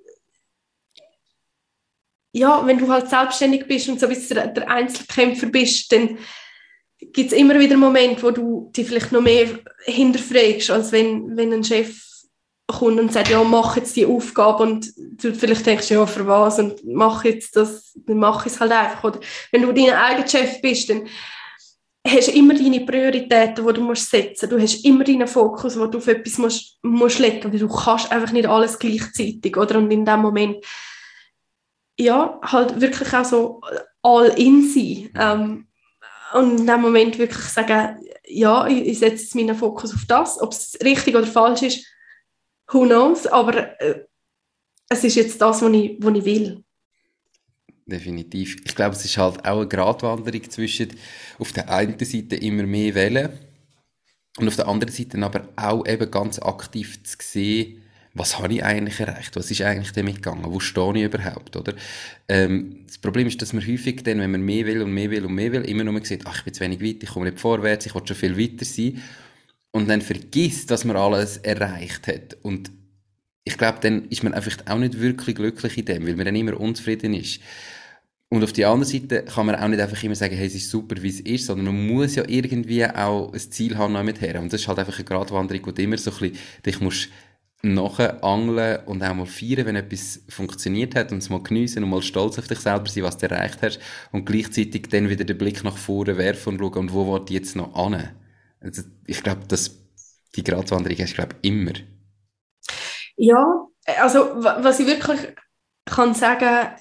ja, wenn du halt selbstständig bist und so wie der, der Einzelkämpfer bist, dann gibt es immer wieder Momente, wo du dich vielleicht noch mehr hinterfragst, als wenn, wenn ein Chef kommt und sagt, ja, mach jetzt die Aufgabe und du vielleicht denkst, ja, für was und mach jetzt das, dann mach es halt einfach. Oder wenn du dein eigener Chef bist, dann hast du immer deine Prioritäten, die du musst setzen musst. Du hast immer deinen Fokus, wo du auf etwas musst, musst legen musst. Du kannst einfach nicht alles gleichzeitig. Oder? Und in dem Moment ja, halt wirklich auch so all in sein. Ähm, und in dem Moment wirklich sagen, ja, ich, ich setze meinen Fokus auf das. Ob es richtig oder falsch ist, who knows, aber äh, es ist jetzt das, was ich, was ich will. Definitiv. Ich glaube, es ist halt auch eine Gratwanderung zwischen auf der einen Seite immer mehr wählen und auf der anderen Seite aber auch eben ganz aktiv zu sehen, was habe ich eigentlich erreicht? Was ist eigentlich damit gegangen? Wo stehe ich überhaupt? Oder? Ähm, das Problem ist, dass man häufig dann, wenn man mehr will und mehr will und mehr will, immer nur sieht, ach, ich bin zu wenig weit, ich komme nicht vorwärts, ich will schon viel weiter sein. Und dann vergisst, dass man alles erreicht hat. Und ich glaube, dann ist man einfach auch nicht wirklich glücklich in dem, weil man dann immer unzufrieden ist. Und auf der anderen Seite kann man auch nicht einfach immer sagen, hey, es ist super, wie es ist, sondern man muss ja irgendwie auch ein Ziel haben mit her. Und das ist halt einfach eine Gratwanderung, wo du immer so ein bisschen dich musst angeln und auch mal feiern, wenn etwas funktioniert hat und es mal geniessen und mal stolz auf dich selber sein, was du erreicht hast und gleichzeitig dann wieder den Blick nach vorne werfen und schauen, und wo war die jetzt noch an? Also ich glaube, dass die Gratwanderung du, glaube immer. Ja, also was ich wirklich kann sagen,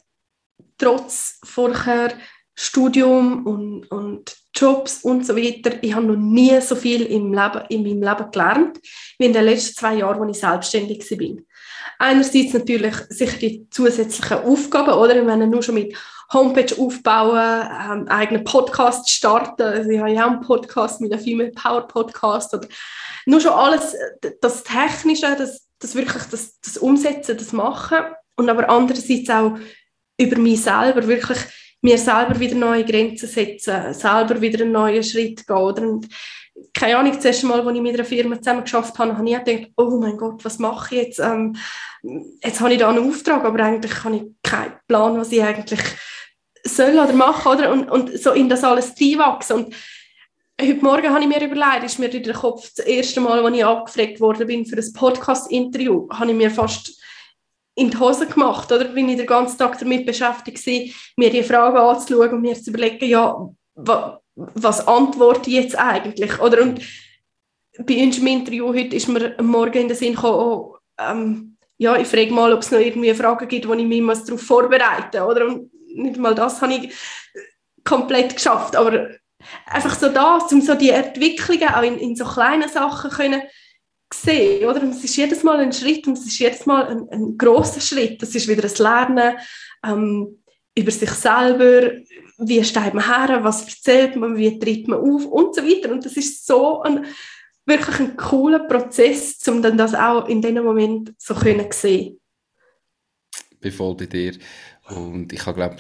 trotz vorher Studium und, und Jobs und so weiter, ich habe noch nie so viel im Leben, in meinem Leben gelernt, wie in den letzten zwei Jahren, als ich selbstständig war. Einerseits natürlich sicher die zusätzlichen Aufgaben, oder? Ich meine, nur schon mit Homepage aufbauen, ähm, eigenen Podcast starten. Also ich habe ja auch einen Podcast, mit einem Female Power Podcast. Oder nur schon alles, das Technische, das, das wirklich das, das Umsetzen, das Machen. Und aber andererseits auch über mich selber wirklich mir selber wieder neue Grenzen setzen, selber wieder einen neuen Schritt gehen. Und keine Ahnung, das erste Mal, als ich mit einer Firma zusammen habe, habe ich gedacht, oh mein Gott, was mache ich jetzt? Ähm, jetzt habe ich da einen Auftrag, aber eigentlich habe ich keinen Plan, was ich eigentlich soll oder mache. Oder? Und, und so in das alles reinwachsen. Und heute Morgen habe ich mir überlegt, ist mir in den Kopf das erste Mal, als ich angefragt worden bin für ein Podcast-Interview, habe ich mir fast in die Hose gemacht, oder? Bin ich den ganzen Tag damit beschäftigt war, mir die Fragen anzuschauen und mir zu überlegen, ja, was antworte ich jetzt eigentlich? Oder? Und bei uns im Interview heute ist mir Morgen in den Sinn gekommen, oh, ähm, ja, ich frage mal, ob es noch irgendwie Fragen gibt, wo ich mich darauf vorbereiten muss. Oder? Und nicht mal das habe ich komplett geschafft. Aber einfach so da, um so die Entwicklungen auch in, in so kleinen Sachen können sehen, oder? Und es ist jedes Mal ein Schritt und es ist jedes Mal ein, ein großer Schritt. Das ist wieder ein Lernen ähm, über sich selber, wie steht man her, was erzählt man, wie tritt man auf und so weiter. Und das ist so ein wirklich ein cooler Prozess, um dann das auch in diesem Moment so können sehen. Bin voll dir und ich habe glaube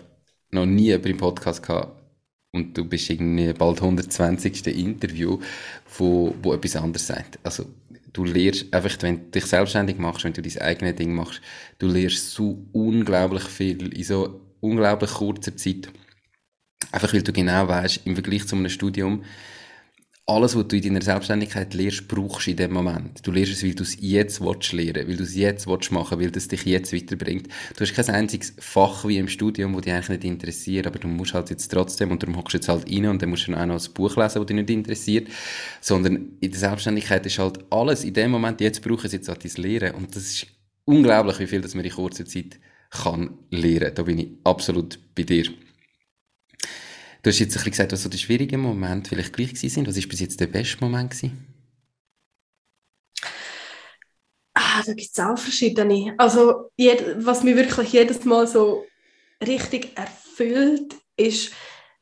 noch nie über einen Podcast gehabt und du bist irgendwie bald 120. Interview, wo, wo etwas anderes sagt. Also du lernst einfach, wenn du dich selbstständig machst, wenn du dein eigenes Ding machst, du lernst so unglaublich viel in so unglaublich kurzer Zeit. Einfach weil du genau weißt, im Vergleich zu einem Studium, alles, was du in deiner Selbstständigkeit lernst, brauchst du in dem Moment. Du lernst es, weil du es jetzt willst lernen, weil du es jetzt willst machen, weil das dich jetzt weiterbringt. Du hast kein einziges Fach wie im Studium, das dich eigentlich nicht interessiert, aber du musst halt jetzt trotzdem, und darum hockst du jetzt halt rein und dann musst du dann auch noch ein Buch lesen, das dich nicht interessiert, sondern in der Selbstständigkeit ist halt alles in dem Moment, jetzt brauche ich es jetzt an dein Lehren und das ist unglaublich, wie viel das man in kurzer Zeit kann lernen. Da bin ich absolut bei dir. Du hast jetzt ein bisschen gesagt, was so die schwierigen Momente vielleicht gleich sind. Was war bis jetzt der beste Moment? Gewesen? Ah, da gibt es auch verschiedene. Also, jed, was mich wirklich jedes Mal so richtig erfüllt, ist,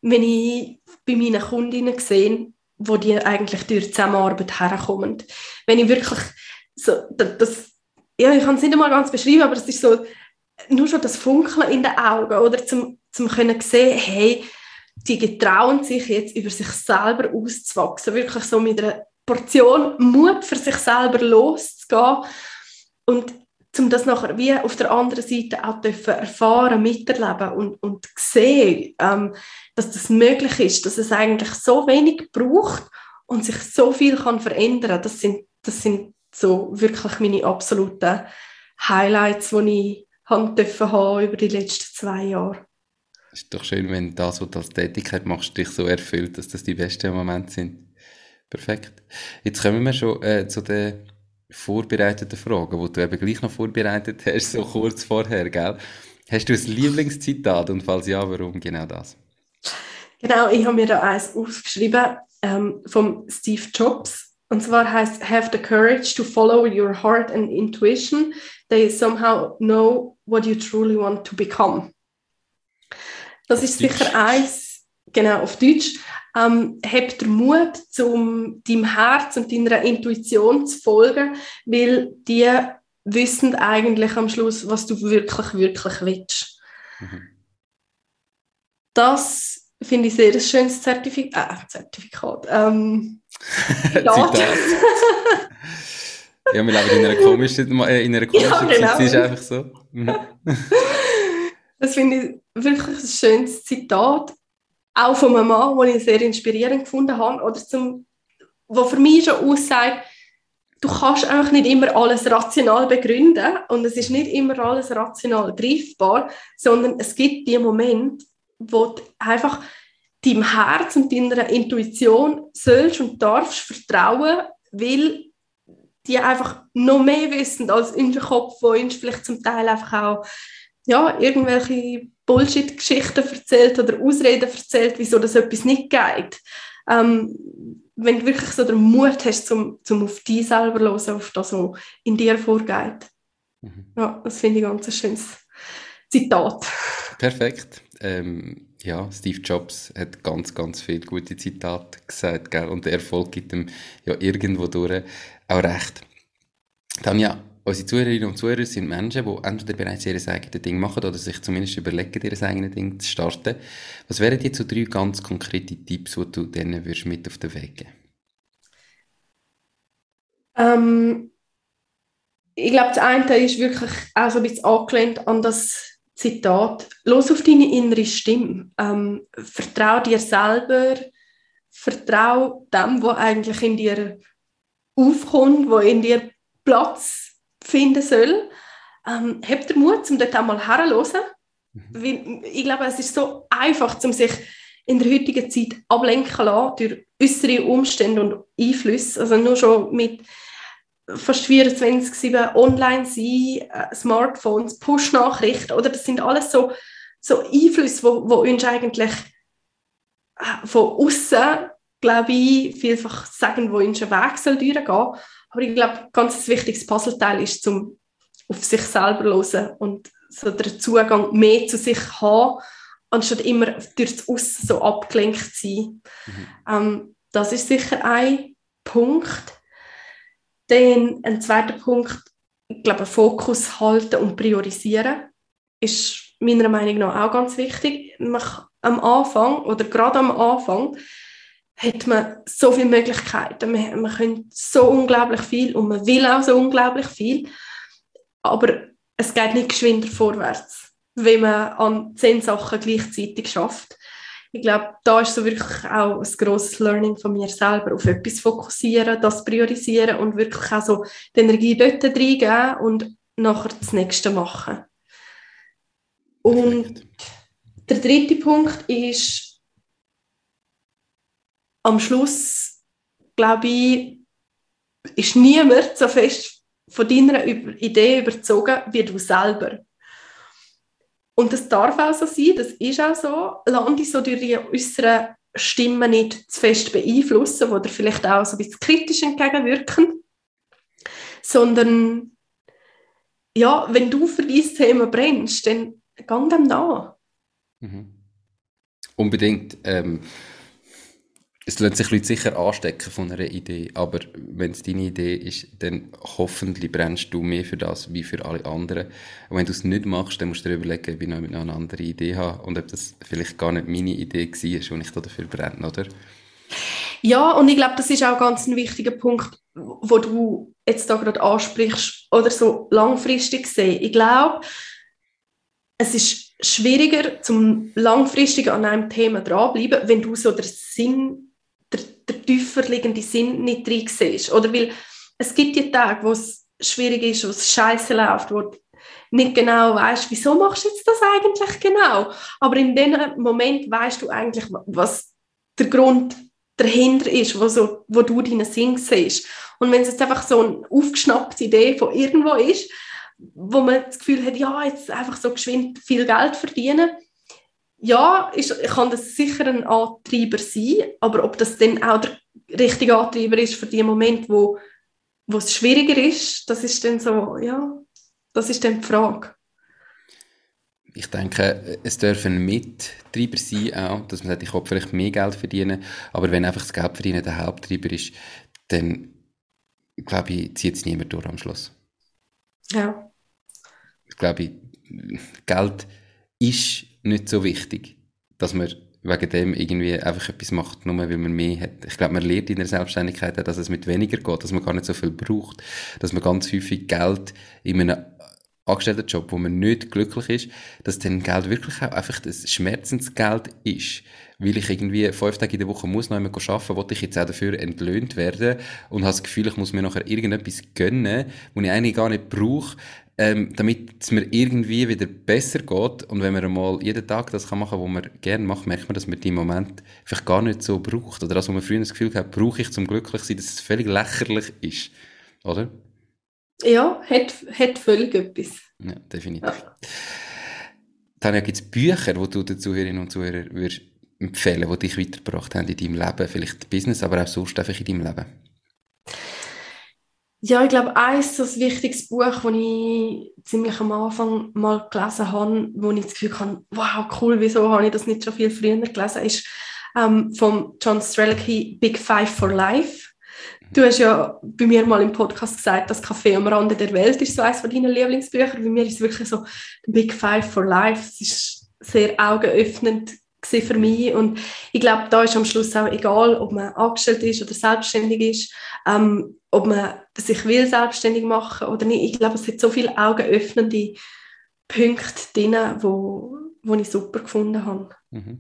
wenn ich bei meinen Kundinnen sehe, wo die eigentlich durch Zusammenarbeit herkommen. Wenn ich wirklich so, das, ja, ich kann es nicht einmal ganz beschreiben, aber es ist so, nur schon das Funkeln in den Augen, oder zum, zum können sehen, hey, die getrauen sich jetzt über sich selber auszuwachsen, wirklich so mit einer Portion Mut für sich selber loszugehen und um das nachher wie auf der anderen Seite auch dürfen erfahren, miterleben und, und sehen, ähm, dass das möglich ist, dass es eigentlich so wenig braucht und sich so viel kann verändern. Das sind, das sind so wirklich meine absoluten Highlights, die ich haben dürfen über die letzten zwei Jahre. Ist doch schön, wenn das, was du als Tätigkeit machst, dich so erfüllt, dass das die besten Momente sind. Perfekt. Jetzt kommen wir schon äh, zu den vorbereiteten Fragen, die du eben gleich noch vorbereitet hast, so kurz vorher, gell? Hast du ein Lieblingszitat und falls ja, warum genau das? Genau, ich habe mir da eins aufgeschrieben ähm, vom Steve Jobs. Und zwar heißt Have the courage to follow your heart and intuition. They somehow know what you truly want to become. Das ist sicher eins, genau, auf Deutsch. Ähm, hab den Mut, um deinem Herz und deiner Intuition zu folgen, weil die wissen eigentlich am Schluss, was du wirklich, wirklich willst. Mhm. Das finde ich sehr ein schönes Zertifik äh, Zertifikat. Ähm, Zitat. ja, wir leben in einer komischen, in einer komischen ja, genau. Zeit, ist einfach so. Das finde ich wirklich ein schönes Zitat, auch von einem Mann, den ich sehr inspirierend gefunden habe, oder zum, wo für mich schon aussagt, du kannst einfach nicht immer alles rational begründen und es ist nicht immer alles rational greifbar, sondern es gibt die Momente, wo du einfach deinem Herz und deiner Intuition sollst und darfst vertrauen, weil die einfach noch mehr wissen als unser Kopf, wo uns vielleicht zum Teil einfach auch ja, irgendwelche Bullshit-Geschichten erzählt oder Ausreden erzählt, wieso das etwas nicht geht. Ähm, wenn du wirklich so den Mut hast, zum, zum auf dich selber zu hören, auf das, was in dir vorgeht. Mhm. Ja, das finde ich ganz ein schönes Zitat. Perfekt. Ähm, ja, Steve Jobs hat ganz, ganz viele gute Zitate gesagt, gell? und der Erfolg gibt ihm ja irgendwo durch auch recht. Dann ja, unsere Zuhörerinnen und Zuhörer sind Menschen, die entweder bereits ihr eigenes Ding machen oder sich zumindest überlegen, ihr eigenes Ding zu starten. Was wären jetzt so drei ganz konkrete Tipps, die du denen würdest mit auf den Weg geben ähm, Ich glaube, das eine ist wirklich auch so ein bisschen angelehnt an das Zitat, los auf deine innere Stimme. Ähm, vertrau dir selber, vertrau dem, was eigentlich in dir aufkommt, wo in dir Platz finden soll. Ähm, habt den Mut, um dort einmal herzuhören. Mhm. ich glaube, es ist so einfach, um sich in der heutigen Zeit ablenken lassen durch äußere Umstände und Einflüsse. Also nur schon mit fast 24-7 online sein, äh, Smartphones, Push-Nachrichten, oder das sind alles so, so Einflüsse, wo, wo uns eigentlich äh, von außen, glaube ich, vielfach sagen, wo uns ein Weg soll durchgehen. Aber ich glaube, ganz ein wichtiges Puzzleteil ist, zum auf sich selber hören und so den Zugang mehr zu sich haben, anstatt immer durch das Aussen so abgelenkt zu sein. Mhm. Ähm, das ist sicher ein Punkt. Dann ein zweiter Punkt, ich glaube, Fokus halten und priorisieren ist meiner Meinung nach auch ganz wichtig. Man, am Anfang oder gerade am Anfang hat man so viele Möglichkeiten. Man, man kann so unglaublich viel und man will auch so unglaublich viel. Aber es geht nicht geschwinder vorwärts, wenn man an zehn Sachen gleichzeitig schafft ich glaube, da ist so wirklich auch ein grosses Learning von mir selber, auf etwas fokussieren, das priorisieren und wirklich auch so die Energie dort reingeben und nachher das Nächste machen. Und der dritte Punkt ist, am Schluss, glaube ich, ist niemand so fest von deiner Idee überzogen wie du selber. Und das darf auch so sein, das ist auch so. Lass dich so durch die äußeren Stimmen nicht zu fest beeinflussen, dir vielleicht auch so ein bisschen kritisch entgegenwirken. Sondern, ja, wenn du für dieses Thema brennst, dann gang dem nach. Mhm. Unbedingt. Ähm, es lässt sich Leute sicher anstecken von einer Idee, aber wenn es deine Idee ist, dann hoffentlich brennst du mehr für das wie für alle anderen. Und wenn du es nicht machst, dann musst du dir überlegen, ob ich noch eine andere Idee habe und ob das vielleicht gar nicht meine Idee war und ich dafür brenne, oder? Ja, und ich glaube, das ist auch ganz ein wichtiger Punkt, wo du jetzt da gerade ansprichst, oder so langfristig sehen. Ich glaube, es ist schwieriger, zum langfristig an einem Thema dranbleiben, wenn du so den Sinn der tiefer liegende Sinn nicht drin siehst. Oder weil es gibt die Tage, wo es schwierig ist, wo es scheiße läuft, wo du nicht genau weißt, wieso machst du jetzt das eigentlich genau. Aber in dem Moment weißt du eigentlich, was der Grund dahinter ist, wo, so, wo du deinen Sinn siehst. Und wenn es jetzt einfach so eine aufgeschnappte Idee von irgendwo ist, wo man das Gefühl hat, ja, jetzt einfach so geschwind viel Geld verdienen, ja, ist, kann das sicher ein Antreiber sein, aber ob das dann auch der richtige Antreiber ist für den Moment, wo, wo es schwieriger ist, das ist dann so, ja, das ist dann die Frage. Ich denke, es dürfen Mittreiber sein auch, dass man sagt, ich will vielleicht mehr Geld verdienen, aber wenn einfach das Geld verdienen der Haupttreiber ist, dann glaube ich, zieht es niemand durch am Schluss. Ja. Ich glaube, Geld ist nicht so wichtig, dass man wegen dem irgendwie einfach etwas macht, nur weil man mehr hat. Ich glaube, man lernt in der Selbstständigkeit auch, dass es mit weniger geht, dass man gar nicht so viel braucht, dass man ganz häufig Geld in einem Angestelltenjob, wo man nicht glücklich ist, dass dann Geld wirklich auch einfach das Schmerzensgeld ist. Weil ich irgendwie fünf Tage in der Woche muss noch einmal arbeiten, wollte ich jetzt auch dafür entlöhnt werden und habe das Gefühl, ich muss mir nachher irgendetwas gönnen, was ich eigentlich gar nicht brauche, ähm, damit es mir irgendwie wieder besser geht. Und wenn man einmal jeden Tag das kann machen kann, was man gerne macht, merkt man, dass man die Moment vielleicht gar nicht so braucht. Oder das, was man früher das Gefühl hat, brauche ich zum Glücklichsein, dass es völlig lächerlich ist. Oder? Ja, hat, hat völlig etwas. Ja, definitiv. Ja. Tanja, gibt es Bücher, die du den Zuhörerinnen und Zuhörern würdest empfehlen, die dich weitergebracht haben in deinem Leben, vielleicht Business, aber auch sonst einfach in deinem Leben? Ja, ich glaube, ein so ein wichtiges Buch, das ich ziemlich am Anfang mal gelesen habe, wo ich das Gefühl habe, wow, cool, wieso habe ich das nicht schon viel früher gelesen, ist ähm, von John Strelicky Big Five for Life. Du hast ja bei mir mal im Podcast gesagt, das Café am Rande der Welt ist so eines von deinen Lieblingsbüchern. Bei mir ist es wirklich so Big Five for Life. Es ist sehr augenöffnend für mich und ich glaube, da ist am Schluss auch egal, ob man angestellt ist oder selbstständig ist, ähm, ob man sich will selbstständig machen oder nicht. Ich glaube, es hat so viele augenöffnende Punkte drin, wo, wo ich super gefunden habe. Mhm.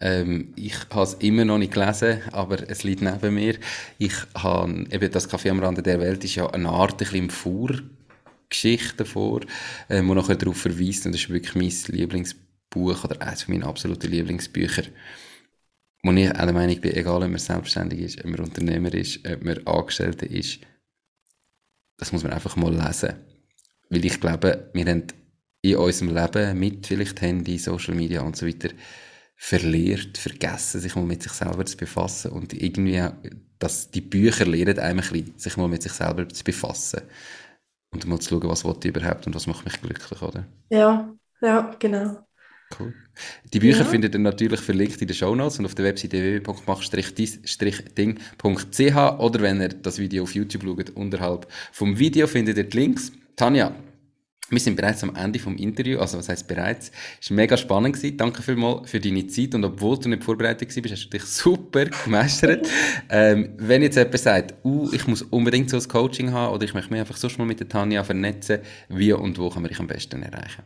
Ähm, ich habe es immer noch nicht gelesen, aber es liegt neben mir. Ich habe, eben das Café am Rande der Welt ist ja eine Art ein bisschen im Vorgeschichte davor, ähm, wo nachher darauf verweist und das ist wirklich mein Lieblingsbuch oder eines meiner absoluten Lieblingsbücher. Wo ich auch der Meinung bin, egal ob man selbstständig ist, ob man Unternehmer ist, ob man Angestellter ist, das muss man einfach mal lesen. Weil ich glaube, wir haben in unserem Leben mit vielleicht Handy, Social Media und so weiter verliert, vergessen, sich mal mit sich selber zu befassen und irgendwie, dass die Bücher lehren einem ein bisschen, sich mal mit sich selber zu befassen und mal zu schauen, was ich überhaupt und was macht mich glücklich, oder? Ja, ja, genau. Cool. Die Bücher ja. findet ihr natürlich verlinkt in den Show Notes und auf der Webseite www.mach-ding.ch oder wenn ihr das Video auf YouTube schaut, unterhalb vom Video findet ihr die Links. Tanja, wir sind bereits am Ende vom Interview, also was heißt bereits? Es war mega spannend gewesen. Danke vielmals für deine Zeit und obwohl du nicht vorbereitet warst, hast du dich super gemeistert. ähm, wenn jetzt jemand sagt, uh, ich muss unbedingt so ein Coaching haben oder ich möchte mich einfach sonst mal mit der Tanja vernetzen, wie und wo kann man dich am besten erreichen?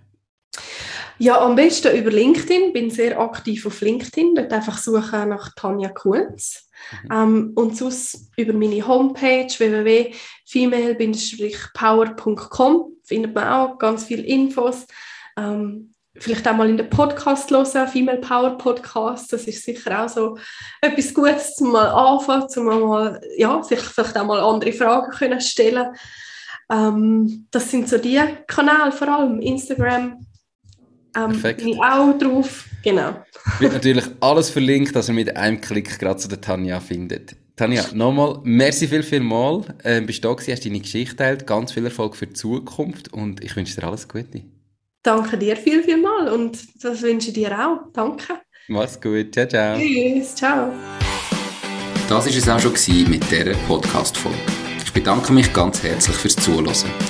Ja, am besten über LinkedIn. Bin sehr aktiv auf LinkedIn. Dort einfach suchen nach Tanja Kunz. Mhm. Ähm, und sonst über meine Homepage www.female-power.com findet man auch ganz viele Infos. Ähm, vielleicht auch mal in den Podcast hören, Female Power Podcast. Das ist sicher auch so etwas Gutes, zum mal anfangen, zum mal, ja, sich vielleicht auch mal andere Fragen können stellen. Ähm, das sind so die Kanäle, vor allem Instagram. Ähm, Perfekt. Bin ich auch drauf. Genau. Wird natürlich alles verlinkt, dass ihr mit einem Klick gerade zu der Tanja findet. Tanja, nochmal, merci viel, viel mal. Ähm, bist du da gewesen, hast deine Geschichte teilt. Ganz viel Erfolg für die Zukunft und ich wünsche dir alles Gute. Danke dir viel, viel mal und das wünsche ich dir auch. Danke. Mach's gut. Ciao, ciao. Tschüss. Ciao. Das war es auch schon mit dieser Podcast-Folge. Ich bedanke mich ganz herzlich fürs Zuhören.